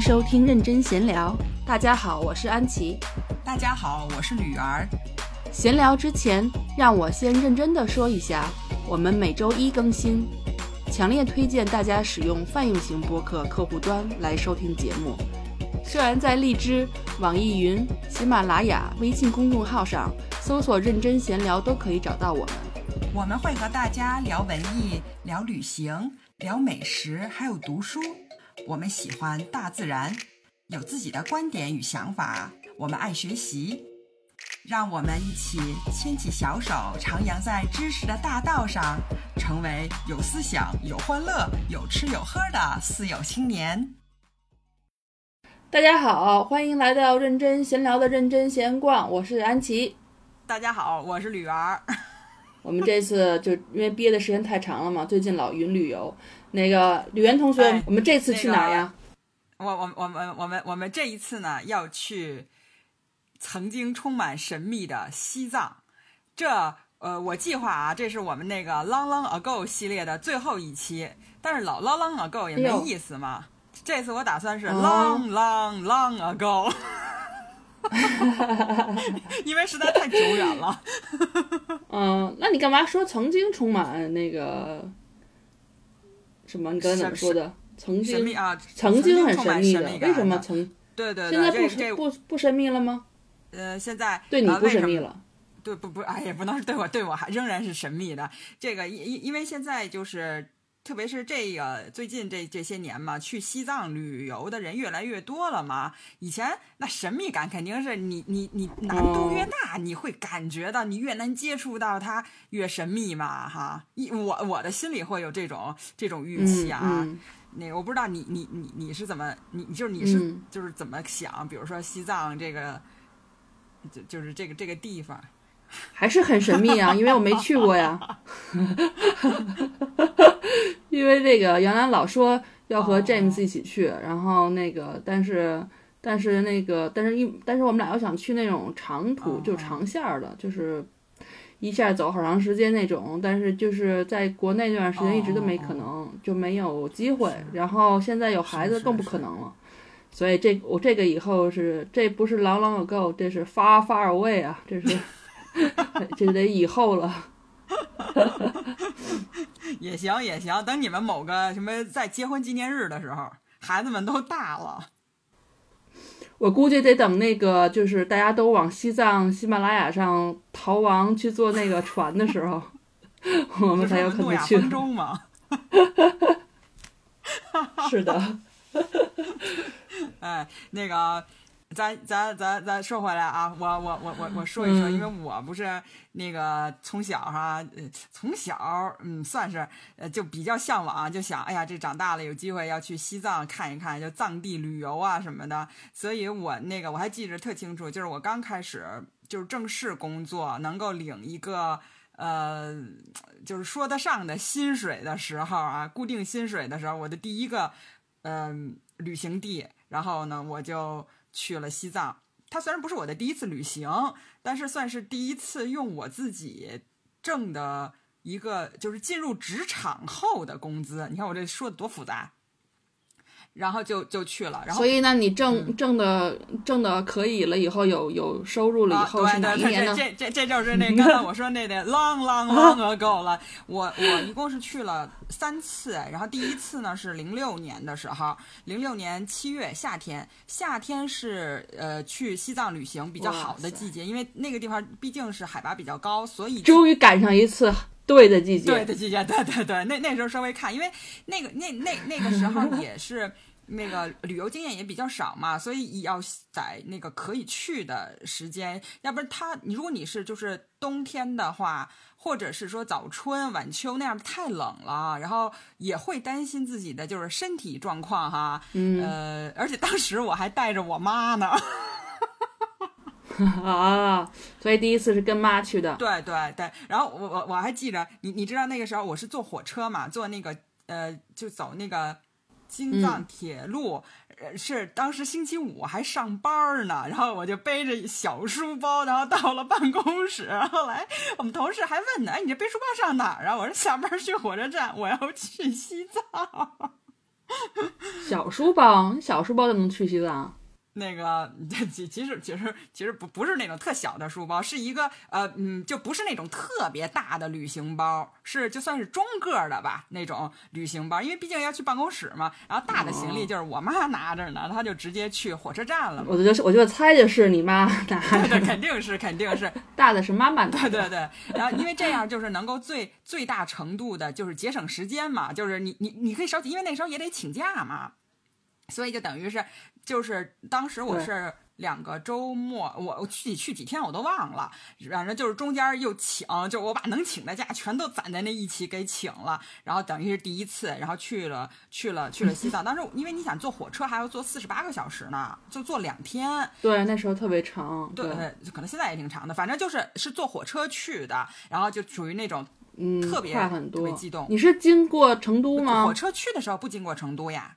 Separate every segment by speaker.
Speaker 1: 收听认真闲聊。大家好，我是安琪。
Speaker 2: 大家好，我是吕儿。
Speaker 1: 闲聊之前，让我先认真的说一下，我们每周一更新，强烈推荐大家使用泛用型播客客户端来收听节目。虽然在荔枝、网易云、喜马拉雅、微信公众号上搜索“认真闲聊”都可以找到我们。
Speaker 2: 我们会和大家聊文艺、聊旅行、聊美食，还有读书。我们喜欢大自然，有自己的观点与想法。我们爱学习，让我们一起牵起小手，徜徉在知识的大道上，成为有思想、有欢乐、有吃有喝的四有青年。
Speaker 1: 大家好，欢迎来到认真闲聊的认真闲逛，我是安琪。
Speaker 2: 大家好，我是吕儿。
Speaker 1: 我们这次就因为憋的时间太长了嘛，最近老云旅游。那个吕岩同学，我们这次去哪儿呀？
Speaker 2: 我我我们我们我们这一次呢要去曾经充满神秘的西藏。这呃，我计划啊，这是我们那个 Long Long Ago 系列的最后一期。但是老 Long Long Ago 也没意思嘛。这次我打算是 Long Long Long Ago，因为实在太久远了。
Speaker 1: 嗯，那你干嘛说曾经充满那个什么？你刚才怎么说的？曾经
Speaker 2: 神秘啊，
Speaker 1: 曾经很
Speaker 2: 神
Speaker 1: 秘的，为什么曾？
Speaker 2: 对对对，
Speaker 1: 现在不
Speaker 2: 这
Speaker 1: 不不神秘了吗？
Speaker 2: 呃，现在
Speaker 1: 对你不神秘了。
Speaker 2: 对不不，哎，也不能是对我，对我还仍然是神秘的。这个因因因为现在就是。特别是这个最近这这些年嘛，去西藏旅游的人越来越多了嘛。以前那神秘感肯定是你你你难度越大，你会感觉到你越难接触到它越神秘嘛，哈。一我我的心里会有这种这种预期
Speaker 1: 啊。
Speaker 2: 那个我不知道你你你你是怎么你就是你是就是怎么想？比如说西藏这个，就就是这个这个地方。
Speaker 1: 还是很神秘啊，因为我没去过呀。因为这个杨澜老说要和 James 一起去，然后那个，但是但是那个，但是一但是我们俩又想去那种长途，就长线儿的，就是一下走好长时间那种。但是就是在国内那段时间一直都没可能，就没有机会。然后现在有孩子更不可能了。所以这我这个以后是这不是 long long ago，这是 far far away 啊，这是。这得以后了，
Speaker 2: 也行也行。等你们某个什么在结婚纪念日的时候，孩子们都大了，
Speaker 1: 我估计得等那个就是大家都往西藏喜马拉雅上逃亡去坐那个船的时候，我们才有可能去。是的。
Speaker 2: 哎，那个。咱咱咱咱说回来啊，我我我我我说一说，因为我不是那个从小哈，从小嗯算是呃就比较向往，就想哎呀这长大了有机会要去西藏看一看，就藏地旅游啊什么的。所以我那个我还记着特清楚，就是我刚开始就是正式工作，能够领一个呃就是说得上的薪水的时候啊，固定薪水的时候，我的第一个嗯旅行地，然后呢我就。去了西藏，它虽然不是我的第一次旅行，但是算是第一次用我自己挣的一个，就是进入职场后的工资。你看我这说的多复杂。然后就就去了，然后
Speaker 1: 所以呢，你挣挣的挣的可以了，以后有有收入了以后是哪一年
Speaker 2: 呢？这这这就是那刚才我说那得 long long long ago 了。我我一共是去了三次，然后第一次呢是零六年的时候，零六年七月夏天，夏天是呃去西藏旅行比较好的季节，因为那个地方毕竟是海拔比较高，所以
Speaker 1: 终于赶上一次。对的季节，
Speaker 2: 对的季节，对对对，那那时候稍微看，因为那个那那那个时候也是那个旅游经验也比较少嘛，所以要在那个可以去的时间，要不然他你如果你是就是冬天的话，或者是说早春晚秋那样太冷了，然后也会担心自己的就是身体状况哈，呃，而且当时我还带着我妈呢。
Speaker 1: 啊，所以第一次是跟妈去的。
Speaker 2: 对对对，然后我我我还记着，你你知道那个时候我是坐火车嘛，坐那个呃，就走那个京藏铁路，是当时星期五还上班呢，然后我就背着小书包，然后到了办公室，后来我们同事还问呢，哎，你这背书包上哪儿啊？我说下班去火车站，我要去西藏。
Speaker 1: 小书包，你小书包就能去西藏？
Speaker 2: 那个，其其实其实其实不不是那种特小的书包，是一个呃嗯，就不是那种特别大的旅行包，是就算是中个的吧那种旅行包，因为毕竟要去办公室嘛。然后大的行李就是我妈拿着呢，她就直接去火车站了。
Speaker 1: 我就我就猜就是你妈拿
Speaker 2: 着，肯定是肯定是
Speaker 1: 大的是妈妈
Speaker 2: 对对对，然后因为这样就是能够最最大程度的就是节省时间嘛，就是你你你可以少，因为那时候也得请假嘛，所以就等于是。就是当时我是两个周末，我我具体去几天我都忘了，反正就是中间又请，就我把能请的假全都攒在那一起给请了，然后等于是第一次，然后去了去了去了西藏。当时因为你想坐火车还要坐四十八个小时呢，就坐两天。
Speaker 1: 对，那时候特别长。
Speaker 2: 对，可能现在也挺长的，反正就是是坐火车去的，然后就属于那种
Speaker 1: 嗯
Speaker 2: 特别
Speaker 1: 快很多，
Speaker 2: 特别激动。
Speaker 1: 你是经过成都吗？
Speaker 2: 火车去的时候不经过成都呀。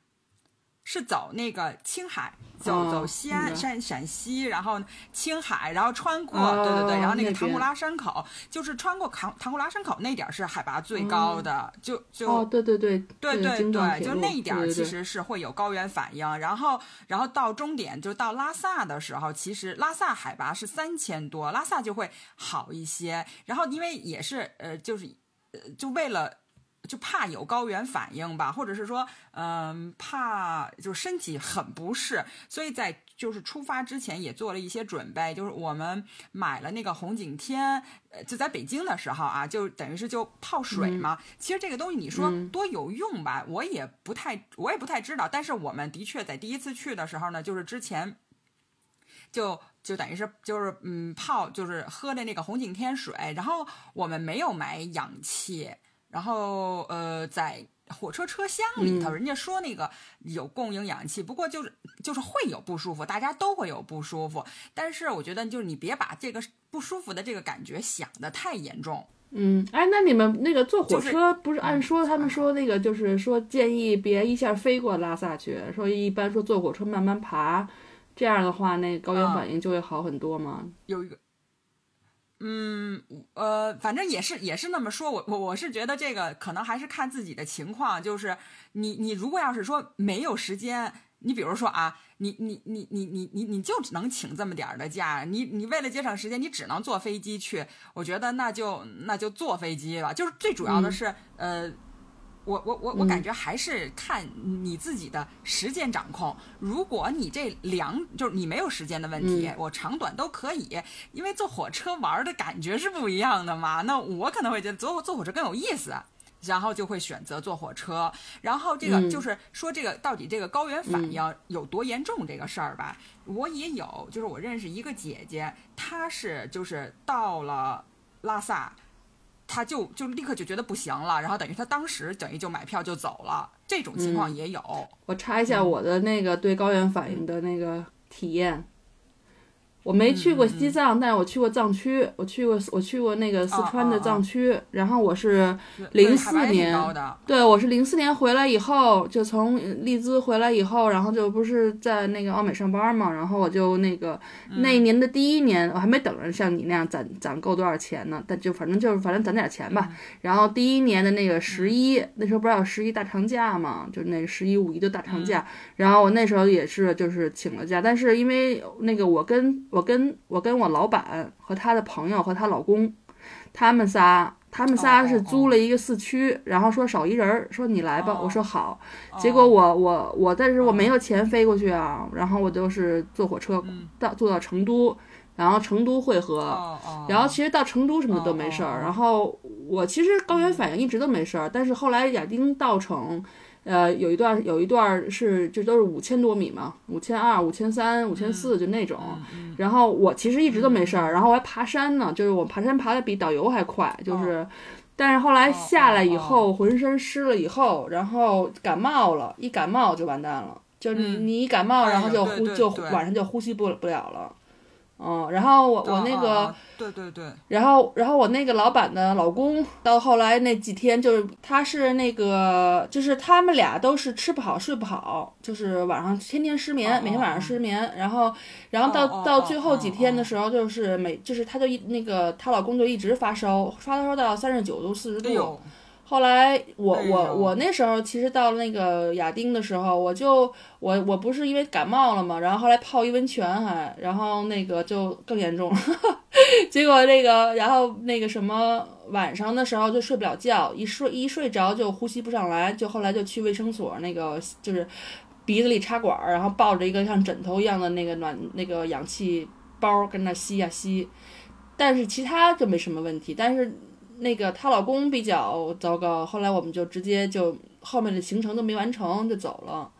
Speaker 2: 是走那个青海，走走西安、山陕西，然后青海，然后穿过，对对对，然后那个唐古拉山口，就是穿过唐唐古拉山口那点儿是海拔最高的，就就
Speaker 1: 哦，对对对，
Speaker 2: 对对对，就那一点儿
Speaker 1: 其
Speaker 2: 实是会有高原反应，然后然后到终点就到拉萨的时候，其实拉萨海拔是三千多，拉萨就会好一些，然后因为也是呃，就是呃，就为了。就怕有高原反应吧，或者是说，嗯，怕就是身体很不适，所以在就是出发之前也做了一些准备，就是我们买了那个红景天，呃，就在北京的时候啊，就等于是就泡水嘛。其实这个东西你说多有用吧，我也不太我也不太知道，但是我们的确在第一次去的时候呢，就是之前就就等于是就是嗯泡就是喝的那个红景天水，然后我们没有买氧气。然后，呃，在火车车厢里头，人家说那个有供应氧气，不过就是就是会有不舒服，大家都会有不舒服。但是我觉得，就是你别把这个不舒服的这个感觉想的太严重。
Speaker 1: 嗯，哎，那你们那个坐火车，不是按说他们说那个就是说建议别一下飞过拉萨去，说一般说坐火车慢慢爬，这样的话那高原反应就会好很多吗？
Speaker 2: 有一个。嗯，呃，反正也是也是那么说，我我我是觉得这个可能还是看自己的情况，就是你你如果要是说没有时间，你比如说啊，你你你你你你你就能请这么点儿的假，你你为了节省时间，你只能坐飞机去，我觉得那就那就坐飞机吧，就是最主要的是呃。我我我我感觉还是看你自己的时间掌控。如果你这两就是你没有时间的问题，我长短都可以，因为坐火车玩的感觉是不一样的嘛。那我可能会觉得坐坐火车更有意思，然后就会选择坐火车。然后这个就是说这个到底这个高原反应有多严重这个事儿吧，我也有，就是我认识一个姐姐，她是就是到了拉萨。他就就立刻就觉得不行了，然后等于他当时等于就买票就走了，这种情况也有。
Speaker 1: 我查一下我的那个对高原反应的那个体验。我没去过西藏，但是我去过藏区，我去过我去过那个四川的藏区，然后我是零四年，对我是零四年回来以后，就从利兹回来以后，然后就不是在那个奥美上班嘛，然后我就那个那一年的第一年，我还没等着像你那样攒攒够多少钱呢，但就反正就是反正攒点钱吧。然后第一年的那个十一，那时候不是有十一大长假嘛，就那十一五一的大长假，然后我那时候也是就是请了假，但是因为那个我跟我跟我跟我老板和他的朋友和她老公，他们仨，他们仨是租了一个四驱，然后说少一人儿，说你来吧，我说好。结果我我我，但是我没有钱飞过去啊，然后我就是坐火车到坐到成都，然后成都汇合，然后其实到成都什么的都没事儿。然后我其实高原反应一直都没事儿，但是后来亚丁到成。呃，有一段有一段是就都是五千多米嘛，五千二、五千三、五千四就那种。然后我其实一直都没事儿，然后我还爬山呢，就是我爬山爬的比导游还快，就是，但是后来下来以后浑身湿了以后，然后感冒了，一感冒就完蛋了，就你你一感冒，然后就呼就晚上就呼吸不不了了。嗯，然后我我那个，
Speaker 2: 对对对，
Speaker 1: 然后然后我那个老板的老公，到后来那几天就是他是那个，就是他们俩都是吃不好睡不好，就是晚上天天失眠，每天晚上失眠，然后然后到到最后几天的时候，就是每就是他就一那个她老公就一直发烧，发烧到三十九度四十度。后来我我我那时候其实到那个亚丁的时候，我就我我不是因为感冒了嘛，然后后来泡一温泉还，然后那个就更严重了，结果那个然后那个什么晚上的时候就睡不了觉，一睡一睡着就呼吸不上来，就后来就去卫生所那个就是鼻子里插管儿，然后抱着一个像枕头一样的那个暖那个氧气包跟那吸呀吸，但是其他就没什么问题，但是。那个她老公比较糟糕，后来我们就直接就后面的行程都没完成就走了，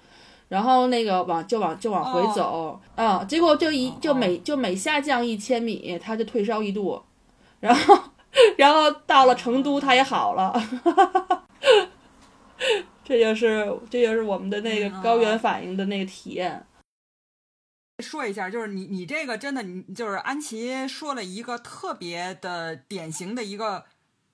Speaker 1: 然后那个往就往就往回走。啊、结果就一就每就每下降一千米，他就退烧一度，然后 然后到了成都他也好了，这就是这就是我们的那个高原反应的那个体验。
Speaker 2: 说一下，就是你你这个真的，你就是安琪说了一个特别的典型的一个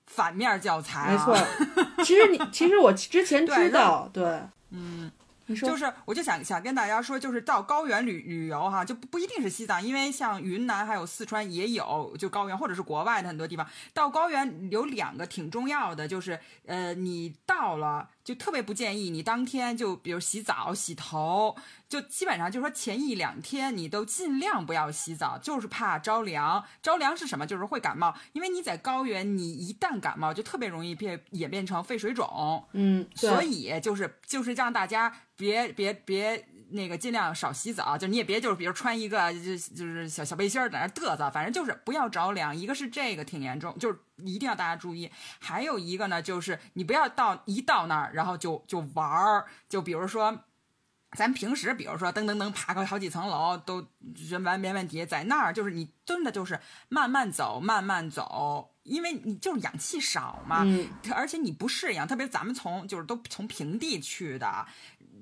Speaker 2: 反面教材、啊，
Speaker 1: 没错，其实你其实我之前 知道，对，
Speaker 2: 嗯。就是，我就想想跟大家说，就是到高原旅旅游哈，就不不一定是西藏，因为像云南还有四川也有就高原，或者是国外的很多地方。到高原有两个挺重要的，就是呃，你到了就特别不建议你当天就比如洗澡、洗头，就基本上就是说前一两天你都尽量不要洗澡，就是怕着凉。着凉是什么？就是会感冒，因为你在高原，你一旦感冒就特别容易变演变成肺水肿。
Speaker 1: 嗯，对
Speaker 2: 所以就是就是让大家别别别那个尽量少洗澡，就你也别就是比如穿一个就就是小小背心儿在那儿嘚瑟，反正就是不要着凉。一个是这个挺严重，就是一定要大家注意。还有一个呢，就是你不要到一到那儿然后就就玩儿，就比如说。咱平时比如说噔噔噔爬个好几层楼都觉完没问题，在那儿就是你真的就是慢慢走，慢慢走，因为你就是氧气少嘛，
Speaker 1: 嗯
Speaker 2: 而且你不适应，特别咱们从就是都从平地去的，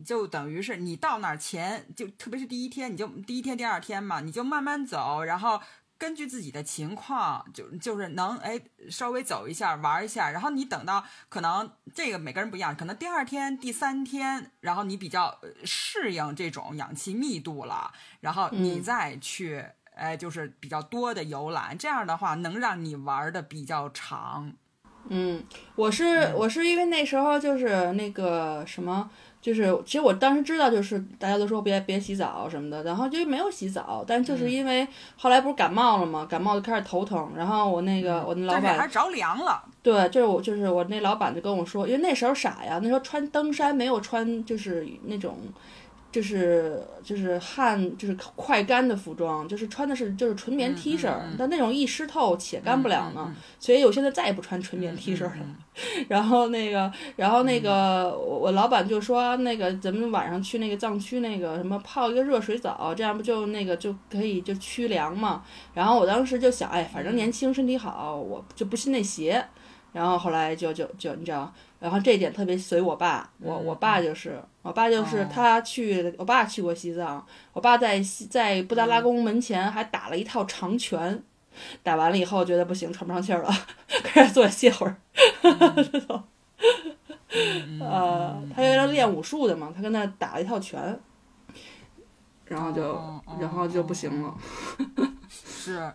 Speaker 2: 就等于是你到那儿前就特别是第一天，你就第一天第二天嘛，你就慢慢走，然后。根据自己的情况，就就是能哎稍微走一下玩一下，然后你等到可能这个每个人不一样，可能第二天、第三天，然后你比较呃适应这种氧气密度了，然后你
Speaker 1: 嗯
Speaker 2: 再去、哎就是比较多的游览，这样的话能让你玩的比较长。
Speaker 1: 嗯，我是我是因为那时候就是那个什么，就是其实我当时知道，就是大家都说别别洗澡什么的，然后就没有洗澡，但就是因为后来不是感冒了嘛，感冒就开始头疼，然后我那个我那老板
Speaker 2: 还着凉了，
Speaker 1: 对，就是我就是我那老板就跟我说，因为那时候傻呀，那时候穿登山没有穿就是那种。就是就是汗就是快干的服装，就是穿的是就是纯棉 T 恤，但那种一湿透且干不了呢，所以我现在再也不穿纯棉 T 恤了。然后那个，然后那个，我我老板就说，那个咱们晚上去那个藏区那个什么泡一个热水澡，这样不就那个就可以就驱凉嘛。然后我当时就想，哎，反正年轻身体好，我就不信那邪。然后后来就就就你知道，然后这一点特别随我爸，我我爸就是，我爸就是
Speaker 2: 哦
Speaker 1: 他去，我爸去过西藏，我爸在西在布达拉宫门前还打了一套长拳。打完了以后觉得不行，喘不上气儿了，开始坐下歇会儿。呃，他原来练武术的嘛，他跟那打了一套拳，然后就然后就不行了。
Speaker 2: 是。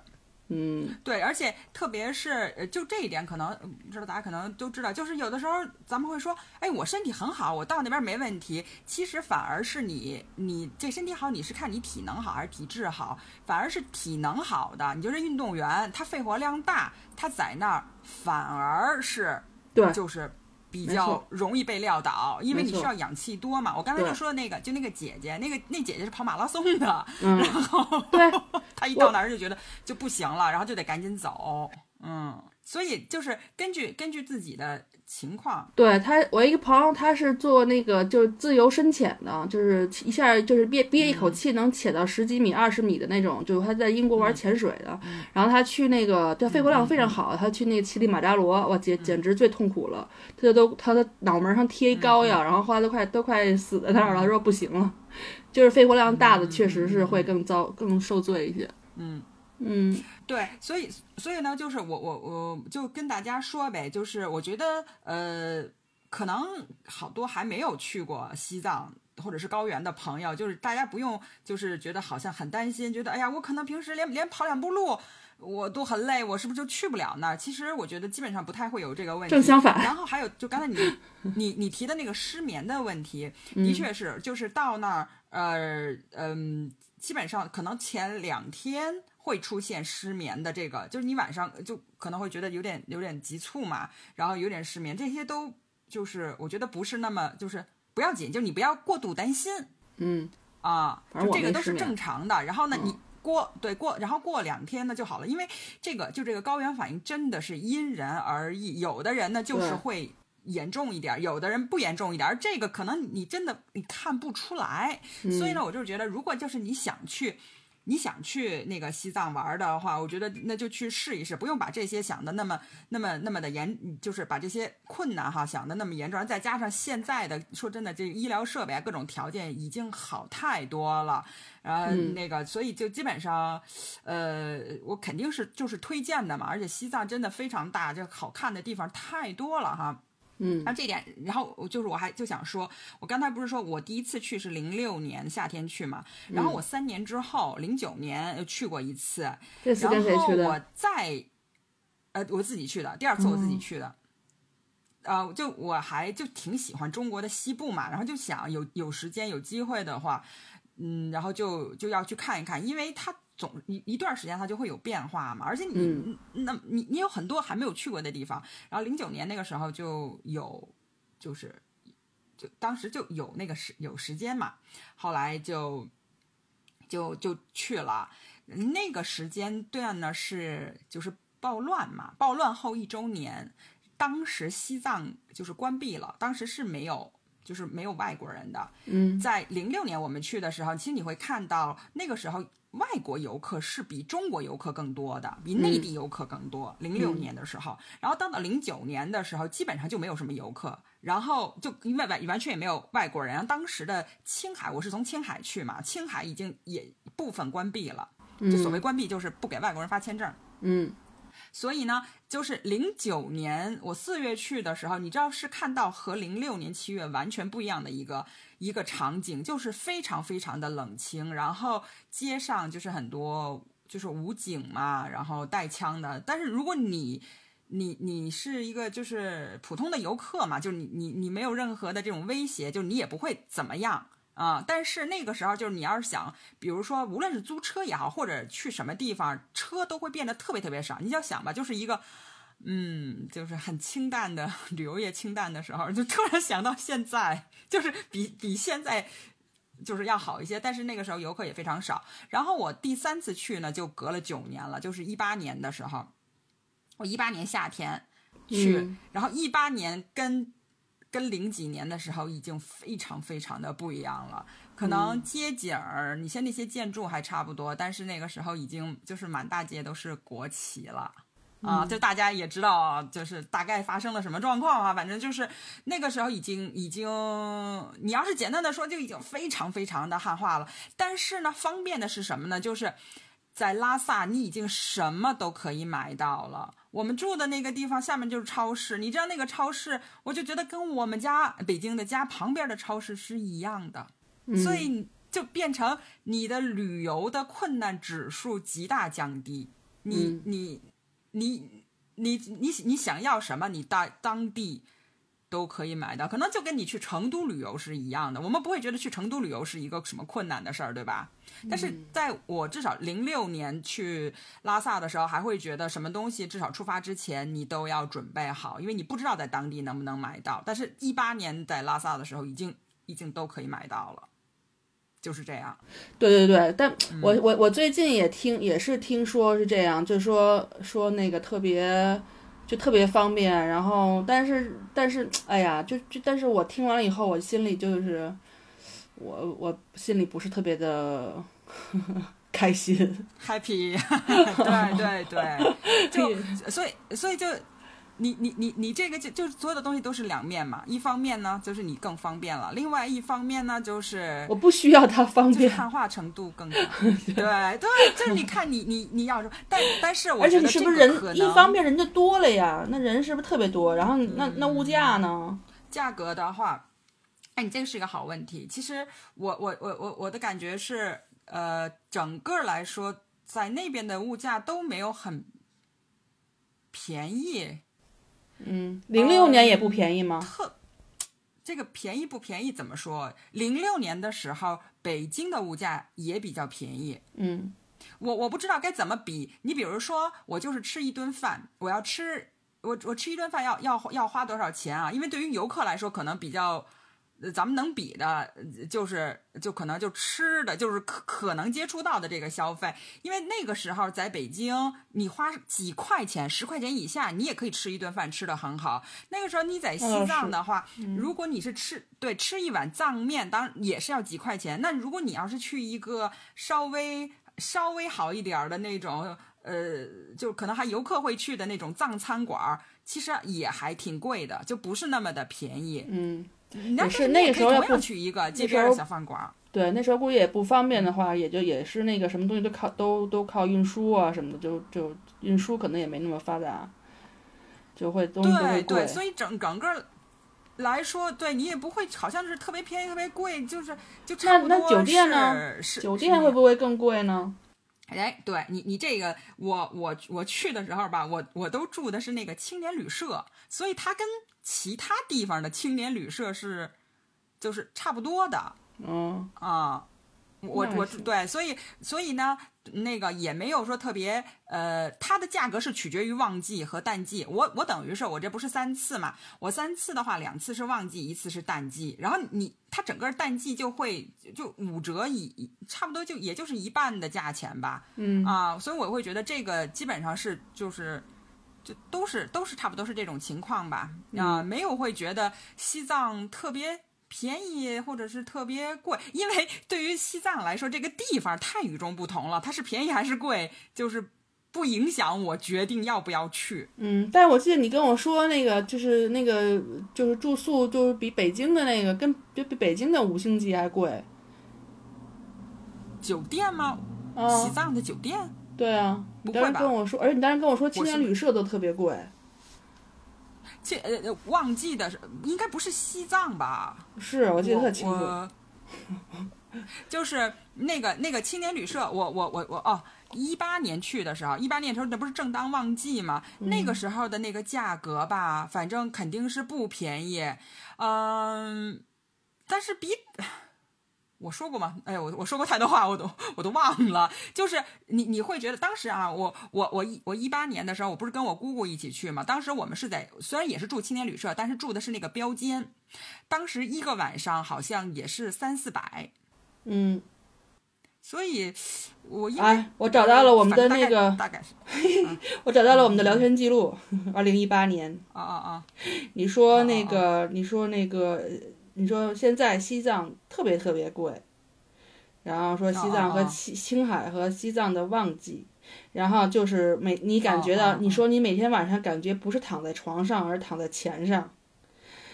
Speaker 1: 嗯，
Speaker 2: 对，而且特别是呃就这一点，可能知道大家可能都知道，就是有的时候咱们会说，哎，我身体很好，我到那边没问题。其实反而是你，你这身体好，你是看你体能好还是体质好？反而是体能好的，你就是运动员，他肺活量大，他在那儿反而是
Speaker 1: 对
Speaker 2: 就是。比较容易被撂倒，因为你需要氧气多嘛。我刚才就说那个，就那个姐姐，那个那姐姐是跑马拉松的，
Speaker 1: 嗯。
Speaker 2: 然后
Speaker 1: 对，
Speaker 2: 她一到那儿就觉得就不行了，然后就得赶紧走。嗯，所以就是根据根据自己的情况，
Speaker 1: 对他，我一个朋友他是做那个就是自由深潜的，就是一下就是憋憋一口气能潜到十几米、二十米的那种，就是他在英国玩潜水的。然后他去那个，他肺活量非常好，他去那个乞力马扎罗，哇，简简直最痛苦了，他就都他的脑门上贴一膏药，然后后来都快都快死在那儿了，说不行了，就是肺活量大的确实是会更遭、更受罪一些。
Speaker 2: 嗯。
Speaker 1: 嗯
Speaker 2: 对，所以所以呢，就是我我我就跟大家说呗，就是我觉得呃，可能好多还没有去过西藏或者是高原的朋友，就是大家不用就是觉得好像很担心，觉得哎呀，我可能平时连连跑两步路。我都很累，我是不是就去不了那儿？其实我觉得基本上不太会有这个问题。
Speaker 1: 正相反。
Speaker 2: 然后还有，就刚才你 你你提的那个失眠的问题，的确是，就是到那儿，呃嗯，基本上可能前两天会出现失眠的这个，就是你晚上就可能会觉得有点有点急促嘛，然后有点失眠，这些都就是我觉得不是那么就是不要紧，就你不要过度担心。
Speaker 1: 嗯
Speaker 2: 啊，就这个都是正常的。然后呢，
Speaker 1: 嗯
Speaker 2: 你。过对过，然后过两天呢就好了，因为这个就这个高原反应真的是因人而异，有的人呢就是会严重一点，有的人不严重一点，而这个可能你真的你看不出来，所以呢，我就是觉得如果就是你想去。你想去那个西藏玩的话，我觉得那就去试一试，不用把这些想的那么、那么、那么的严，就是把这些困难哈想的那么严重。再加上现在的说真的，这医疗设备啊，各种条件已经好太多了，然后那个，所以就基本上，呃，我肯定是就是推荐的嘛。而且西藏真的非常大，这好看的地方太多了哈。
Speaker 1: 嗯，
Speaker 2: 那这点，然后就是我还就想说，我刚才不是说我第一次去是零六年夏天去嘛，然后我三年之后零九年又去过一次，
Speaker 1: 这次跟谁去的？
Speaker 2: 我再，呃，我自己去的，第二次我自己去的，呃，就我还就挺喜欢中国的西部嘛，然后就想有有时间有机会的话，嗯，然后就就要去看一看，因为它。总一一段时间它就会有变化嘛，而且你那你你有很多还没有去过的地方，然后零九年那个时候就有，就是就当时就有那个时有时间嘛，后来就就就去了，那个时间段呢是就是暴乱嘛，暴乱后一周年，当时西藏就是关闭了，当时是没有。就是没有外国人的，
Speaker 1: 嗯，
Speaker 2: 在零六年我们去的时候，其实你会看到那个时候外国游客是比中国游客更多的，比内地游客更多。零六年的时候，然后到了零九年的时候，基本上就没有什么游客，然后就因为完完全也没有外国人。然后当时的青海，我是从青海去嘛，青海已经也部分关闭了，就所谓关闭就是不给外国人发签证，
Speaker 1: 嗯。
Speaker 2: 所以呢，就是零九年我四月去的时候，你知道是看到和零六年七月完全不一样的一个一个场景，就是非常非常的冷清，然后街上就是很多就是武警嘛，然后带枪的。但是如果你你你是一个就是普通的游客嘛，就你你你没有任何的这种威胁，就你也不会怎么样。啊，但是那个时候就是你要是想，比如说无论是租车也好，或者去什么地方，车都会变得特别特别少。你要想吧，就是一个，嗯，就是很清淡的 旅游业清淡的时候，就突然想到现在，就是比比现在就是要好一些。但是那个时候游客也非常少。然后我第三次去呢，就隔了九年了，就是一八年的时候，我一八年夏天去，然后一八年跟。跟零几年的时候已经非常非常的不一样了，可能街景儿，你像那些建筑还差不多，但是那个时候已经就是满大街都是国旗了，啊，就大家也知道，就是大概发生了什么状况啊，反正就是那个时候已经已经，你要是简单的说，就已经非常非常的汉化了。但是呢，方便的是什么呢？就是在拉萨，你已经什么都可以买到了。我们住的那个地方下面就是超市，你知道那个超市，我就觉得跟我们家北京的家旁边的超市是一样的，所以就变成你的旅游的困难指数极大降低。你你你你你你想要什么，你到当地都可以买到，可能就跟你去成都旅游是一样的。我们不会觉得去成都旅游是一个什么困难的事儿，对吧？但是在我至少零六年去拉萨的时候，还会觉得什么东西至少出发之前你都要准备好，因为你不知道在当地能不能买到。但是，一八年在拉萨的时候，已经已经都可以买到了，就是这样。
Speaker 1: 对对对，但我我我最近也听也是听说是这样，就是说说那个特别就特别方便，然后但是但是哎呀，就就但是我听完了以后，我心里就是。我我心里不是特别的 开心
Speaker 2: ，happy，对对对，就 所以所以就你你你你这个就就是所有的东西都是两面嘛，一方面呢就是你更方便了，另外一方面呢就是
Speaker 1: 我不需要它方便，
Speaker 2: 汉化程度更高，对对，就是你看你你你要说，但但是我
Speaker 1: 而且你是不是人一方面人就多了呀？那人是不是特别多？然后那那物价呢？
Speaker 2: 价格的话。哎，你这个是一个好问题。其实我我我我我的感觉是，呃，整个来说，在那边的物价都没有很便宜。
Speaker 1: 嗯，零六年也不便宜吗？
Speaker 2: 特这个便宜不便宜怎么说？零六年的时候，北京的物价也比较便宜。
Speaker 1: 嗯，
Speaker 2: 我我不知道该怎么比。你比如说，我就是吃一顿饭，我要吃我我吃一顿饭要要要花多少钱啊？因为对于游客来说，可能比较。咱们能比的，就是就可能就吃的，就是可可能接触到的这个消费，因为那个时候在北京，你花几块钱，十块钱以下，你也可以吃一顿饭，吃的很好。那个时候你在西藏的话，如果你是吃对吃一碗藏面，当然也是要几块钱。那如果你要是去一个稍微稍微好一点的那种，呃，就可能还游客会去的那种藏餐馆，其实也还挺贵的，就不是那么的便宜。
Speaker 1: 嗯。
Speaker 2: 也
Speaker 1: 是那个时候要不
Speaker 2: 去一个街边小饭馆，
Speaker 1: 对，那时候估计也不方便的话，也就也是那个什么东西都靠都都靠运输啊什么的，就就运输可能也没那么发达，就会东西都会
Speaker 2: 贵。对，所以整整个来说，对你也不会好像是特别便宜特别贵，就是就差不
Speaker 1: 多。那那酒店呢？酒店会不会更贵呢？
Speaker 2: 哎，对你你这个我我我去的时候吧，我我都住的是那个青年旅社，所以它跟。其他地方的青年旅社是，就是差不多的，
Speaker 1: 嗯
Speaker 2: 啊，我我对，所以所以呢，那个也没有说特别，呃，它的价格是取决于旺季和淡季。我我等于是我这不是三次嘛，我三次的话，两次是旺季，一次是淡季。然后你它整个淡季就会就五折以差不多就也就是一半的价钱吧，
Speaker 1: 嗯
Speaker 2: 啊，所以我会觉得这个基本上是就是。就都是都是差不多是这种情况吧，啊，没有会觉得西藏特别便宜或者是特别贵，因为对于西藏来说，这个地方太与众不同了，它是便宜还是贵，就是不影响我决定要不要去。
Speaker 1: 嗯，但是我记得你跟我说那个就是那个就是住宿就是比北京的那个跟比比北京的五星级还贵，
Speaker 2: 酒店吗？西藏的酒店。
Speaker 1: 对啊，你当时跟我说，而且你当时跟我说青年旅社都特别贵。
Speaker 2: 这呃，旺季的是应该不是西藏吧？
Speaker 1: 是我记得特清楚。
Speaker 2: 就是那个那个青年旅社，我我我我哦，一八年去的时候，一八年的时候那不是正当旺季嘛？那个时候的那个价格吧，反正肯定是不便宜。嗯，但是比。我说过吗？哎呀，我我说过太多话，我都我都忘了。就是你你会觉得当时啊，我我我一我一八年的时候，我不是跟我姑姑一起去嘛？当时我们是在虽然也是住青年旅社，但是住的是那个标间。当时一个晚上好像也是三四百。
Speaker 1: 嗯。
Speaker 2: 所以，我
Speaker 1: 哎，我找到了我们的那个，
Speaker 2: 大概是，
Speaker 1: 我找到了我们的聊天记录，二零一八年。
Speaker 2: 啊啊啊！
Speaker 1: 你说那个，你说那个。你说现在西藏特别特别贵，然后说西藏和青青海和西藏的旺季，然后就是每你感觉到，你说你每天晚上感觉不是躺在床上，而躺在钱上。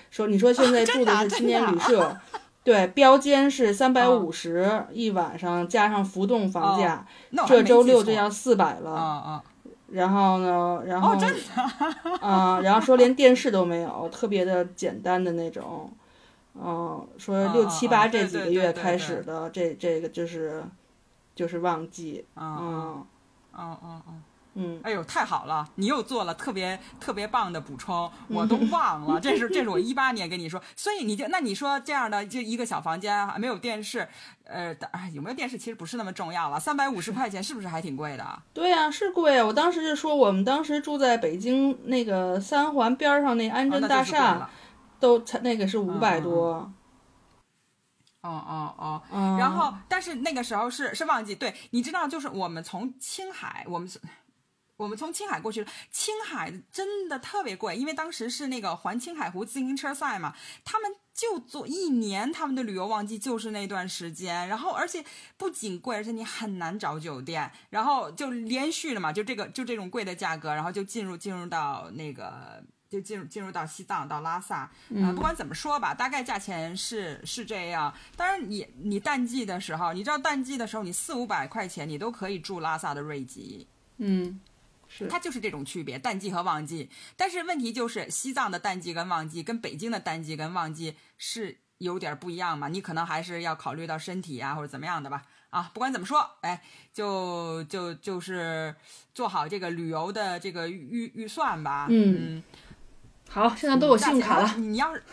Speaker 1: 说你说现在住的是青年旅社，对，标间是三百五十一晚上，加上浮动房价，这周六就要四百了。然后呢，然后啊，然后说连电视都没有，特别的简单的那种。嗯，说六七八这几个月开始的这这个就是就是旺季，
Speaker 2: 嗯嗯嗯
Speaker 1: 嗯嗯，
Speaker 2: 哎呦太好了，你又做了特别特别棒的补充，我都忘了，这是这是我 一八年跟你说，所以你就那你说这样的就一个小房间没有电视，呃，有没有电视其实不是那么重要了，三百五十块钱是不是还挺贵的？
Speaker 1: 对呀，是贵。我当时就说我们当时住在北京那个三环边上那安贞大厦。都才那个是五百多，
Speaker 2: 哦哦哦，然后但是那个时候是是旺季，对，你知道就是我们从青海，我们我们从青海过去，青海真的特别贵，因为当时是那个环青海湖自行车赛嘛，他们就做一年，他们的旅游旺季就是那段时间，然后而且不仅贵，而且你很难找酒店，然后就连续的嘛，就这个就这种贵的价格，然后就进入进入到那个。就进入进入到西藏到拉萨，
Speaker 1: 嗯，
Speaker 2: 不管怎么说吧，大概价钱是是这样。当然，你你淡季的时候，你知道淡季的时候，你四五百块钱你都可以住拉萨的瑞吉，
Speaker 1: 嗯，是
Speaker 2: 它就是这种区别，淡季和旺季。但是问题就是，西藏的淡季跟旺季跟北京的淡季跟旺季是有点不一样嘛，你可能还是要考虑到身体啊或者怎么样的吧。啊，不管怎么说，哎，就就就是做好这个旅游的这个预预算吧。嗯，
Speaker 1: 好，现在都有信用卡了。
Speaker 2: 你要是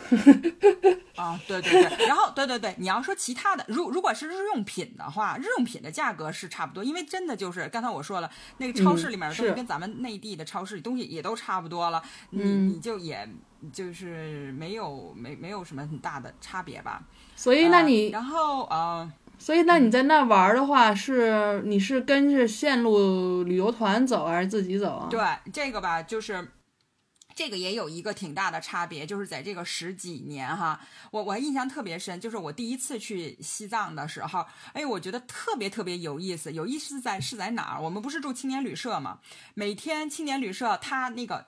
Speaker 2: 啊，对对对，然后对对对，你要说其他的，如如果是日用品的话，日用品的价格是差不多，因为真的就是刚才我说了，那个超市里面的东西跟咱们内地的超市东西也都差不多了，你你就也就是没有没没有什么很大的差别吧。
Speaker 1: 所以那你
Speaker 2: 然后呃。
Speaker 1: 所以，那你在那玩的话，是你是跟着线路旅游团走，还是自己走啊？
Speaker 2: 对，这个吧，就是这个也有一个挺大的差别，就是在这个十几年哈，我我印象特别深，就是我第一次去西藏的时候，哎，我觉得特别特别有意思。有意思在是在哪儿？我们不是住青年旅社吗？每天青年旅社它那个。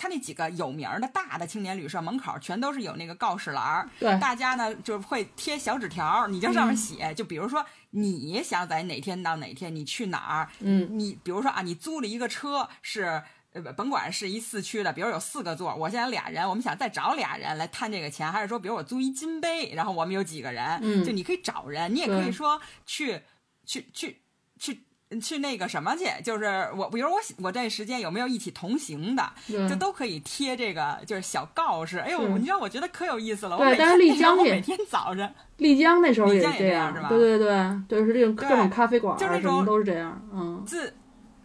Speaker 2: 他那几个有名的大的青年旅社门口全都是有那个告示栏儿，
Speaker 1: 对，
Speaker 2: 大家呢就会贴小纸条，你就上面写，就比如说你想在哪天到哪天你去哪儿，
Speaker 1: 嗯，
Speaker 2: 你比如说啊，你租了一个车是呃甭管是一四驱的，比如有四个座，我现在俩人，我们想再找俩人来摊这个钱，还是说比如我租一金杯，然后我们有几个人，
Speaker 1: 嗯，
Speaker 2: 就你可以找人，你也可以说去去去去。去那个什么去，就是我，比如我我这时间有没有一起同行的，就都可以贴这个就是小告示。哎呦，你知道我觉得可有意思了。
Speaker 1: 我每天丽江
Speaker 2: 每天早晨，
Speaker 1: 丽江那时候
Speaker 2: 也
Speaker 1: 这
Speaker 2: 样是吧？
Speaker 1: 对对对，就是这种各种咖啡馆，
Speaker 2: 就那种
Speaker 1: 都是这样。嗯，
Speaker 2: 自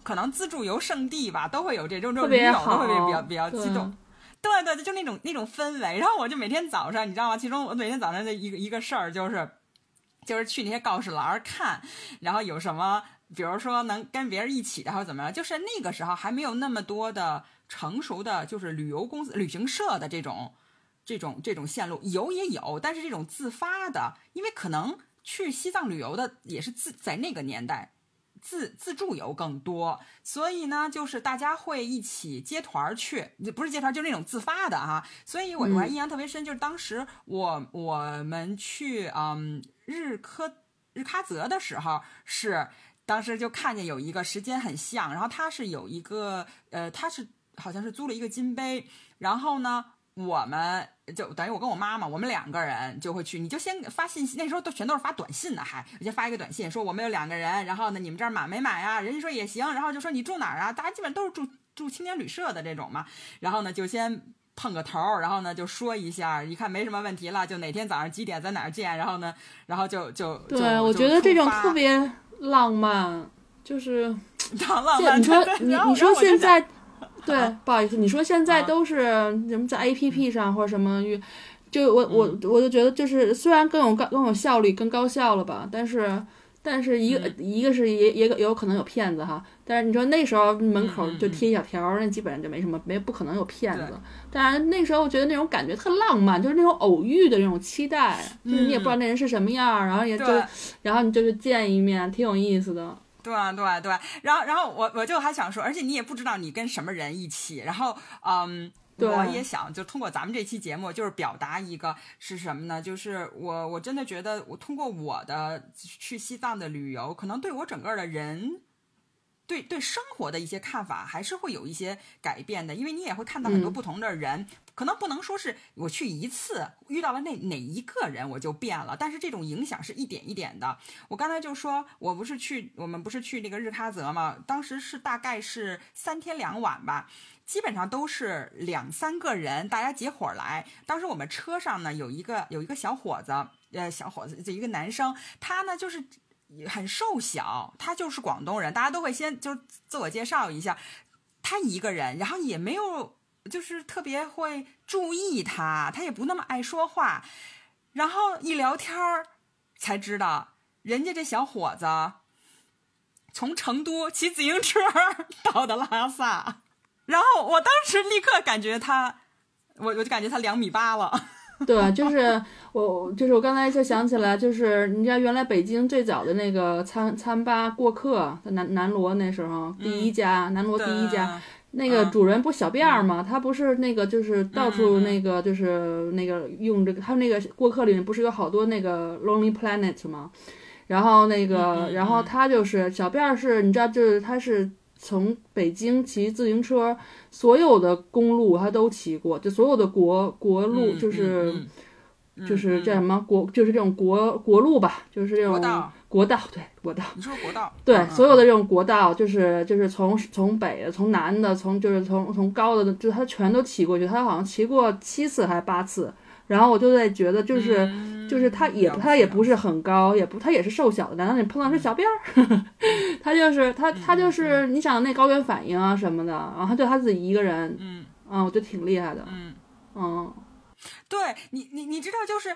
Speaker 2: 可能自助游圣地吧，都会有这种这种驴友都会比较比较激动。对对对，就那种那种氛围。然后我就每天早上，你知道吗？其中我每天早上的一个一个事儿就是，就是去那些告示栏看，然后有什么。比如说能跟别人一起，然后怎么样？就是那个时候还没有那么多的成熟的，就是旅游公司、旅行社的这种、这种、这种线路有也有，但是这种自发的，因为可能去西藏旅游的也是自在那个年代自自助游更多，所以呢，就是大家会一起接团去，不是接团，就是那种自发的哈。所以我我还印象特别深，就是当时我我们去嗯日喀日喀则的时候是。当时就看见有一个时间很像，然后他是有一个呃，他是好像是租了一个金杯，然后呢，我们就等于我跟我妈妈，我们两个人就会去，你就先发信息，那时候都全都是发短信的，还我先发一个短信说我们有两个人，然后呢，你们这儿满没买呀？人家说也行，然后就说你住哪儿啊？大家基本都是住住青年旅社的这种嘛，然后呢就先碰个头，然后呢就说一下，一看没什么问题了，就哪天早上几点在哪儿见，然后呢，然后就就
Speaker 1: 对，我觉得这种特别。浪漫就是，
Speaker 2: 浪漫。
Speaker 1: 你说你你说现在，对，不好意思，你说现在都是什么在 A P P 上或者什么，就我我我就觉得就是虽然更有高更有效率更高效了吧，但是。但是一个一个是也也有可能有骗子哈，但是你说那时候门口就贴小条，那基本上就没什么，没不可能有骗子。但是那时候我觉得那种感觉特浪漫，就是那种偶遇的那种期待，就是你也不知道那人是什么样，然后也就然后你就是见一面，挺有意思的。
Speaker 2: 对啊对啊对，然后然后我我就还想说，而且你也不知道你跟什么人一起，然后嗯。我也想就通过咱们这期节目，就是表达一个是什么呢？就是我我真的觉得，我通过我的去西藏的旅游，可能对我整个的人，对对生活的一些看法，还是会有一些改变的。因为你也会看到很多不同的人，可能不能说是我去一次遇到了那哪一个人我就变了，但是这种影响是一点一点的。我刚才就说我不是去我们不是去那个日喀则嘛，当时是大概是三天两晚吧。基本上都是两三个人，大家结伙来。当时我们车上呢有一个有一个小伙子，呃，小伙子就一个男生，他呢就是很瘦小，他就是广东人，大家都会先就自我介绍一下，他一个人，然后也没有就是特别会注意他，他也不那么爱说话，然后一聊天儿才知道，人家这小伙子从成都骑自行车到的拉萨。然后我当时立刻感觉他，我我就感觉他两米八了。
Speaker 1: 对，就是我，就是我刚才就想起来，就是你知道原来北京最早的那个餐餐吧过客，南南锣那时候第一家，南锣第一家，那个主人不小辫儿吗？他不是那个就是到处那个就是那个用这个，他们那个过客里面不是有好多那个 Lonely Planet 吗？然后那个，然后他就是小辫儿，是你知道，就是他是。从北京骑自行车，所有的公路他都骑过，就所有的国国路，就是就是叫什么国，就是这种国国路吧，就是这种
Speaker 2: 国道，
Speaker 1: 国道，对国道，
Speaker 2: 你说国道，
Speaker 1: 对
Speaker 2: 嗯
Speaker 1: 所有的这种国道，就是就是从从北的，从南的，从就是从从高的，就是他全都骑过去，他好像骑过七次还是八次。然后我就在觉得，就是、
Speaker 2: 嗯
Speaker 1: 就是他也他也不是很高，也不他也是瘦小的，难道你碰到是小辫儿？他就是他他就是你想那高原反应啊什么的，然后他就他自己一个人，
Speaker 2: 嗯
Speaker 1: 嗯，我觉得挺厉害的，
Speaker 2: 嗯。
Speaker 1: 嗯
Speaker 2: 对你，你你知道，就是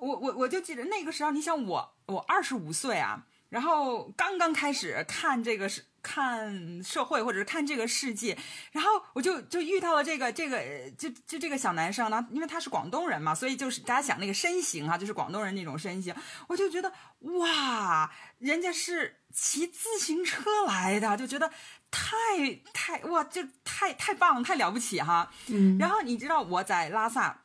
Speaker 2: 我我我就记得那个时候，你想我我二十五岁啊，然后刚刚开始看这个是看社会或者是看这个世界，然后我就就遇到了这个这个呃就就这个小男生呢，因为他是广东人嘛，所以就是大家想那个身形啊，就是广东人那种身形，我就觉得哇，人家是骑自行车来的，就觉得太太哇，就太太棒了，太了不起哈。
Speaker 1: 嗯
Speaker 2: 然后你知道我在拉萨。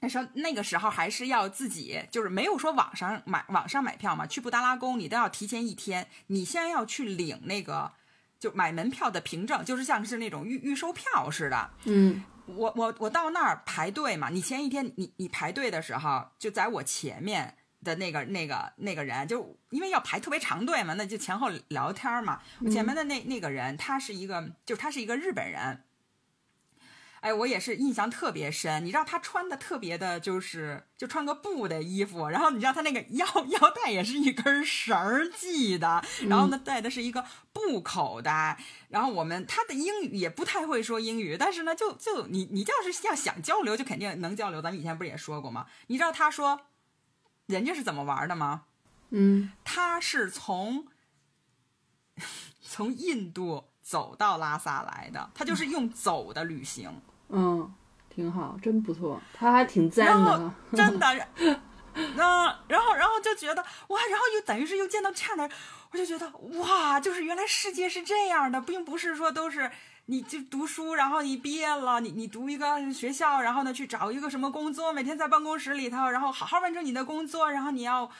Speaker 2: 那时候那个时候还是要自己，就是没有说网上买网上买票嘛，去布达拉宫你都要提前一天，你先要去领那个就买门票的凭证，就是像是那种预预售票似的。
Speaker 1: 嗯
Speaker 2: 我我我到那儿排队嘛，你前一天你你排队的时候，就在我前面的那个那个那个人，就因为要排特别长队嘛，那就前后聊天嘛。我前面的那那个人，他是一个，就是他是一个日本人。哎，我也是印象特别深。你知道他穿的特别的，就是就穿个布的衣服，然后你知道他那个腰 腰带也是一根绳儿系的，然后呢带的是一个布口袋。然后我们他的英语也不太会说英语，但是呢，就就你你要是要想交流，就肯定能交流。咱们以前不是也说过吗？你知道他说人家是怎么玩的吗？
Speaker 1: 嗯
Speaker 2: 他是从 从印度走到拉萨来的，他就是用走的旅行。
Speaker 1: 嗯，嗯挺好，真不错，他还挺赞
Speaker 2: 然后
Speaker 1: 的，
Speaker 2: 真的，嗯，然后然后就觉得哇，然后又等于是又见到这样的，我就觉得哇，就是原来世界是这样的，并不是说都是你就读书，然后你毕业了，你你读一个学校，然后呢去找一个什么工作，每天在办公室里头，然后好好完成你的工作，然后你要。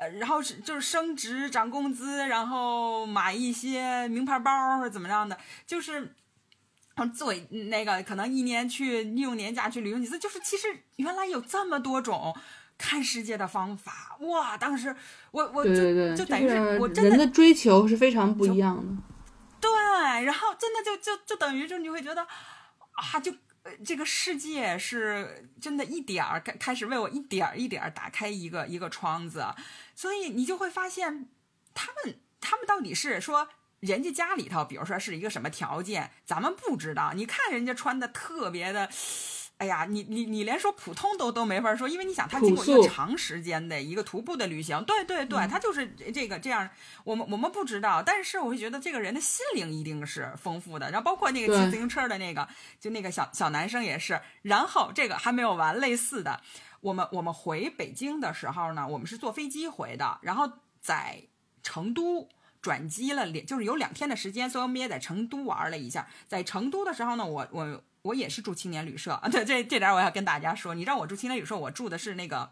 Speaker 2: 呃，然后是就是升职、涨工资，然后买一些名牌包或者怎么样的，就是然后做那个可能一年去利用年假去旅游几次，就是其实原来有这么多种看世界的方法，哇！当时我我就
Speaker 1: 对对对，
Speaker 2: 就等于
Speaker 1: 是
Speaker 2: 我真的
Speaker 1: 人的追求是非常不一样的。
Speaker 2: 对，然后真的就就就等于就你会觉得啊，就呃这个世界是真的一点儿开开始为我一点儿一点儿打开一个一个窗子，所以你就会发现他们他们到底是说。人家家里头，比如说是一个什么条件，咱们不知道。你看人家穿的特别的，哎呀，你你你连说普通都都没法说，因为你想他经过一个长时间的一个徒步的旅行，对对对，他就是这个这样。我们我们不知道，但是我会觉得这个人的心灵一定是丰富的。然后包括那个骑自行车的那个，就那个小小男生也是。然后这个还没有完，类似的，我们我们回北京的时候呢，我们是坐飞机回的，然后在成都。转机了两，就是有两天的时间，所以我们也在成都玩了一下。在成都的时候呢，我我我也是住青年旅社啊，对这这点我要跟大家说，你知道我住青年旅社，我住的是那个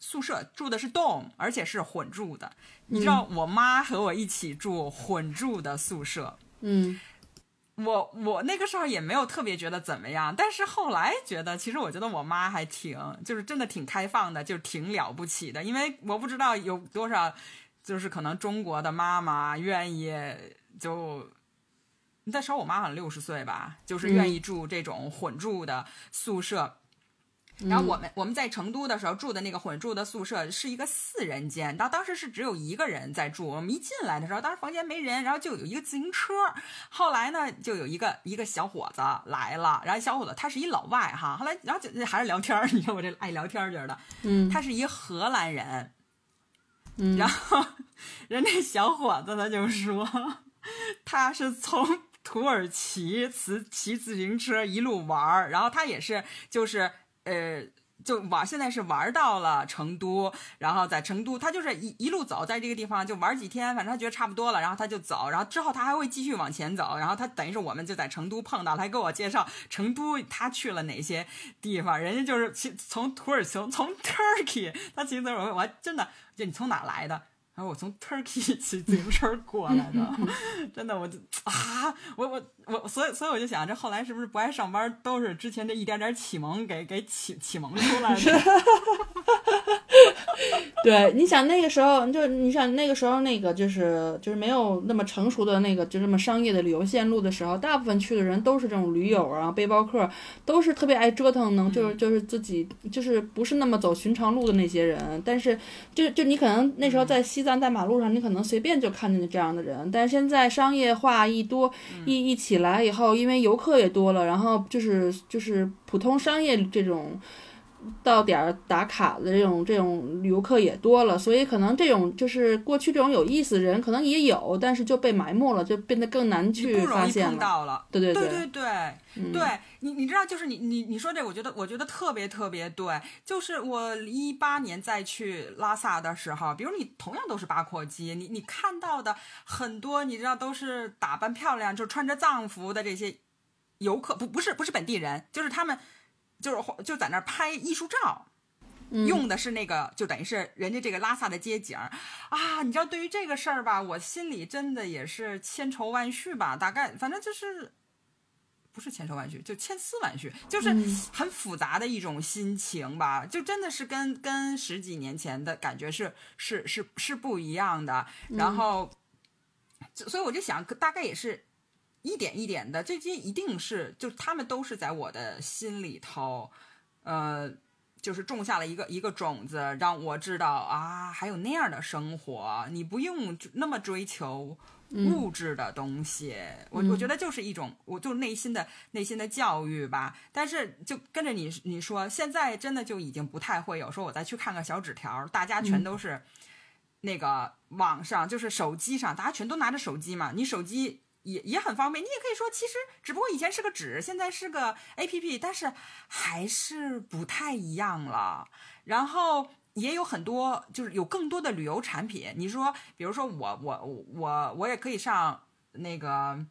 Speaker 2: 宿舍，住的是 dom，而且是混住的。你知道我妈和我一起住混住的宿舍，
Speaker 1: 嗯
Speaker 2: 我我那个时候也没有特别觉得怎么样，但是后来觉得，其实我觉得我妈还挺，就是真的挺开放的，就挺了不起的，因为我不知道有多少。就是可能中国的妈妈愿意就，那时候我妈好像六十岁吧，就是愿意住这种混住的宿舍。
Speaker 1: 嗯、
Speaker 2: 然后我们我们在成都的时候住的那个混住的宿舍是一个四人间，到当时是只有一个人在住。我们一进来的时候，当时房间没人，然后就有一个自行车。后来呢，就有一个一个小伙子来了，然后小伙子他是一老外哈，后来然后就还是聊天儿，你看我这爱聊天儿劲儿的，
Speaker 1: 嗯，
Speaker 2: 他是一荷兰人。然后人家小伙子他就说，他是从土耳其骑骑自行车一路玩儿，然后他也是就是呃就玩，现在是玩到了成都，然后在成都他就是一一路走，在这个地方就玩几天，反正他觉得差不多了，然后他就走，然后之后他还会继续往前走，然后他等于是我们就在成都碰到，他给我介绍成都他去了哪些地方，人家就是从 土耳其从 Turkey 他骑自行车，我还真的。就你从哪来的？然后我从 Turkey 骑自行车过来的，真的，我就啊，我我我，所以所以我就想，这后来是不是不爱上班，都是之前这一点点启蒙给给启启蒙出来的？
Speaker 1: 对，你想那个时候，就你想那个时候，那个就是就是没有那么成熟的那个就这么商业的旅游线路的时候，大部分去的人都是这种驴友啊、背包客，都是特别爱折腾，能就是就是自己就是不是那么走寻常路的那些人。但是就就你可能那时候在西。在在马路上，你可能随便就看见这样的人，但是现在商业化一多一一起来以后，因为游客也多了，然后就是就是普通商业这种。到点儿打卡的这种这种游客也多了，所以可能这种就是过去这种有意思的人可能也有，但是就被埋没了，就变得更难去发现
Speaker 2: 了。
Speaker 1: 对对
Speaker 2: 对对对，对你你知道，就是你你你说这，我觉得我觉得特别特别对。就是我一八年再去拉萨的时候，比如你同样都是八廓街，你你看到的很多，你知道都是打扮漂亮，就穿着藏服的这些游客，不不是不是本地人，就是他们。就是就在那儿拍艺术照，用的是那个，就等于是人家这个拉萨的街景啊。你知道，对于这个事儿吧，我心里真的也是千愁万绪吧。大概反正就是不是千愁万绪，就千丝万绪，就是很复杂的一种心情吧。就真的是跟跟十几年前的感觉是是是是不一样的。然后，所以我就想，大概也是。一点一点的，这些一定是，就他们都是在我的心里头，呃，就是种下了一个一个种子，让我知道啊，还有那样的生活，你不用那么追求物质的东西。我我觉得就是一种，我就内心的内心的教育吧。但是就跟着你你说，现在真的就已经不太会有说，我再去看个小纸条，大家全都是那个网上，就是手机上，大家全都拿着手机嘛，你手机。也也很方便，你也可以说，其实只不过以前是个纸，现在是个 A P P，但是还是不太一样了。然后也有很多，就是有更多的旅游产品。你说，比如说我我我我也可以上那个，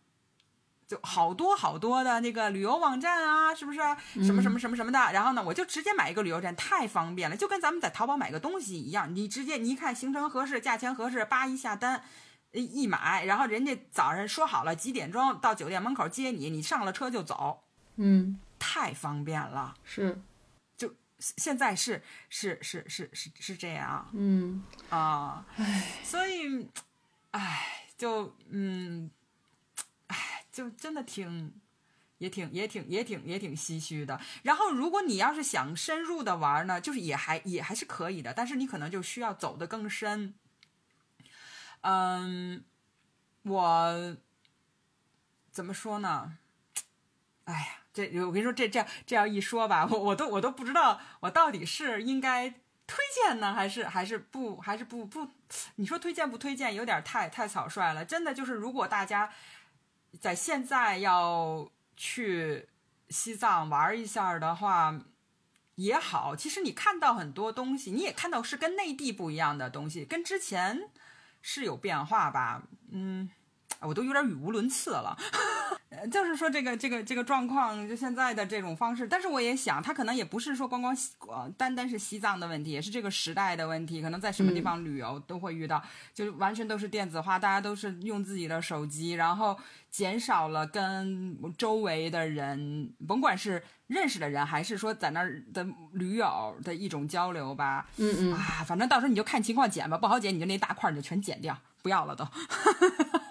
Speaker 2: 就好多好多的那个旅游网站啊，是不是？什么什么什么什么的。然后呢，我就直接买一个旅游站，太方便了，就跟咱们在淘宝买个东西一样，你直接你一看行程合适，价钱合适，叭一下单。一买，然后人家早上说好了几点钟到酒店门口接你，你上了车就走，
Speaker 1: 嗯，
Speaker 2: 太方便了，
Speaker 1: 是，
Speaker 2: 就现在是是是是是是这样，
Speaker 1: 嗯。
Speaker 2: 啊，唉，所以，唉，就嗯，唉，就真的挺，也挺也挺也挺也挺唏嘘的。然后，如果你要是想深入的玩呢，就是也还也还是可以的，但是你可能就需要走得更深。嗯，我怎么说呢？哎呀，这我跟你说，这这这样一说吧，我我都我都不知道，我到底是应该推荐呢，还是还是不还是不不？你说推荐不推荐，有点太太草率了。真的就是，如果大家在现在要去西藏玩一下的话，也好。其实你看到很多东西，你也看到是跟内地不一样的东西，跟之前。是有变化吧，嗯，我都有点语无伦次了。就是说这个这个这个状况，就现在的这种方式，但是我也想，他可能也不是说光光单单是西藏的问题，也是这个时代的问题。可能在什么地方旅游都会遇到，就完全都是电子化，大家都是用自己的手机，然后减少了跟周围的人，甭管是认识的人，还是说在那儿的驴友的一种交流吧。
Speaker 1: 嗯嗯
Speaker 2: 啊，反正到时候你就看情况剪吧，不好剪你就那大块你就全剪掉，不要了都。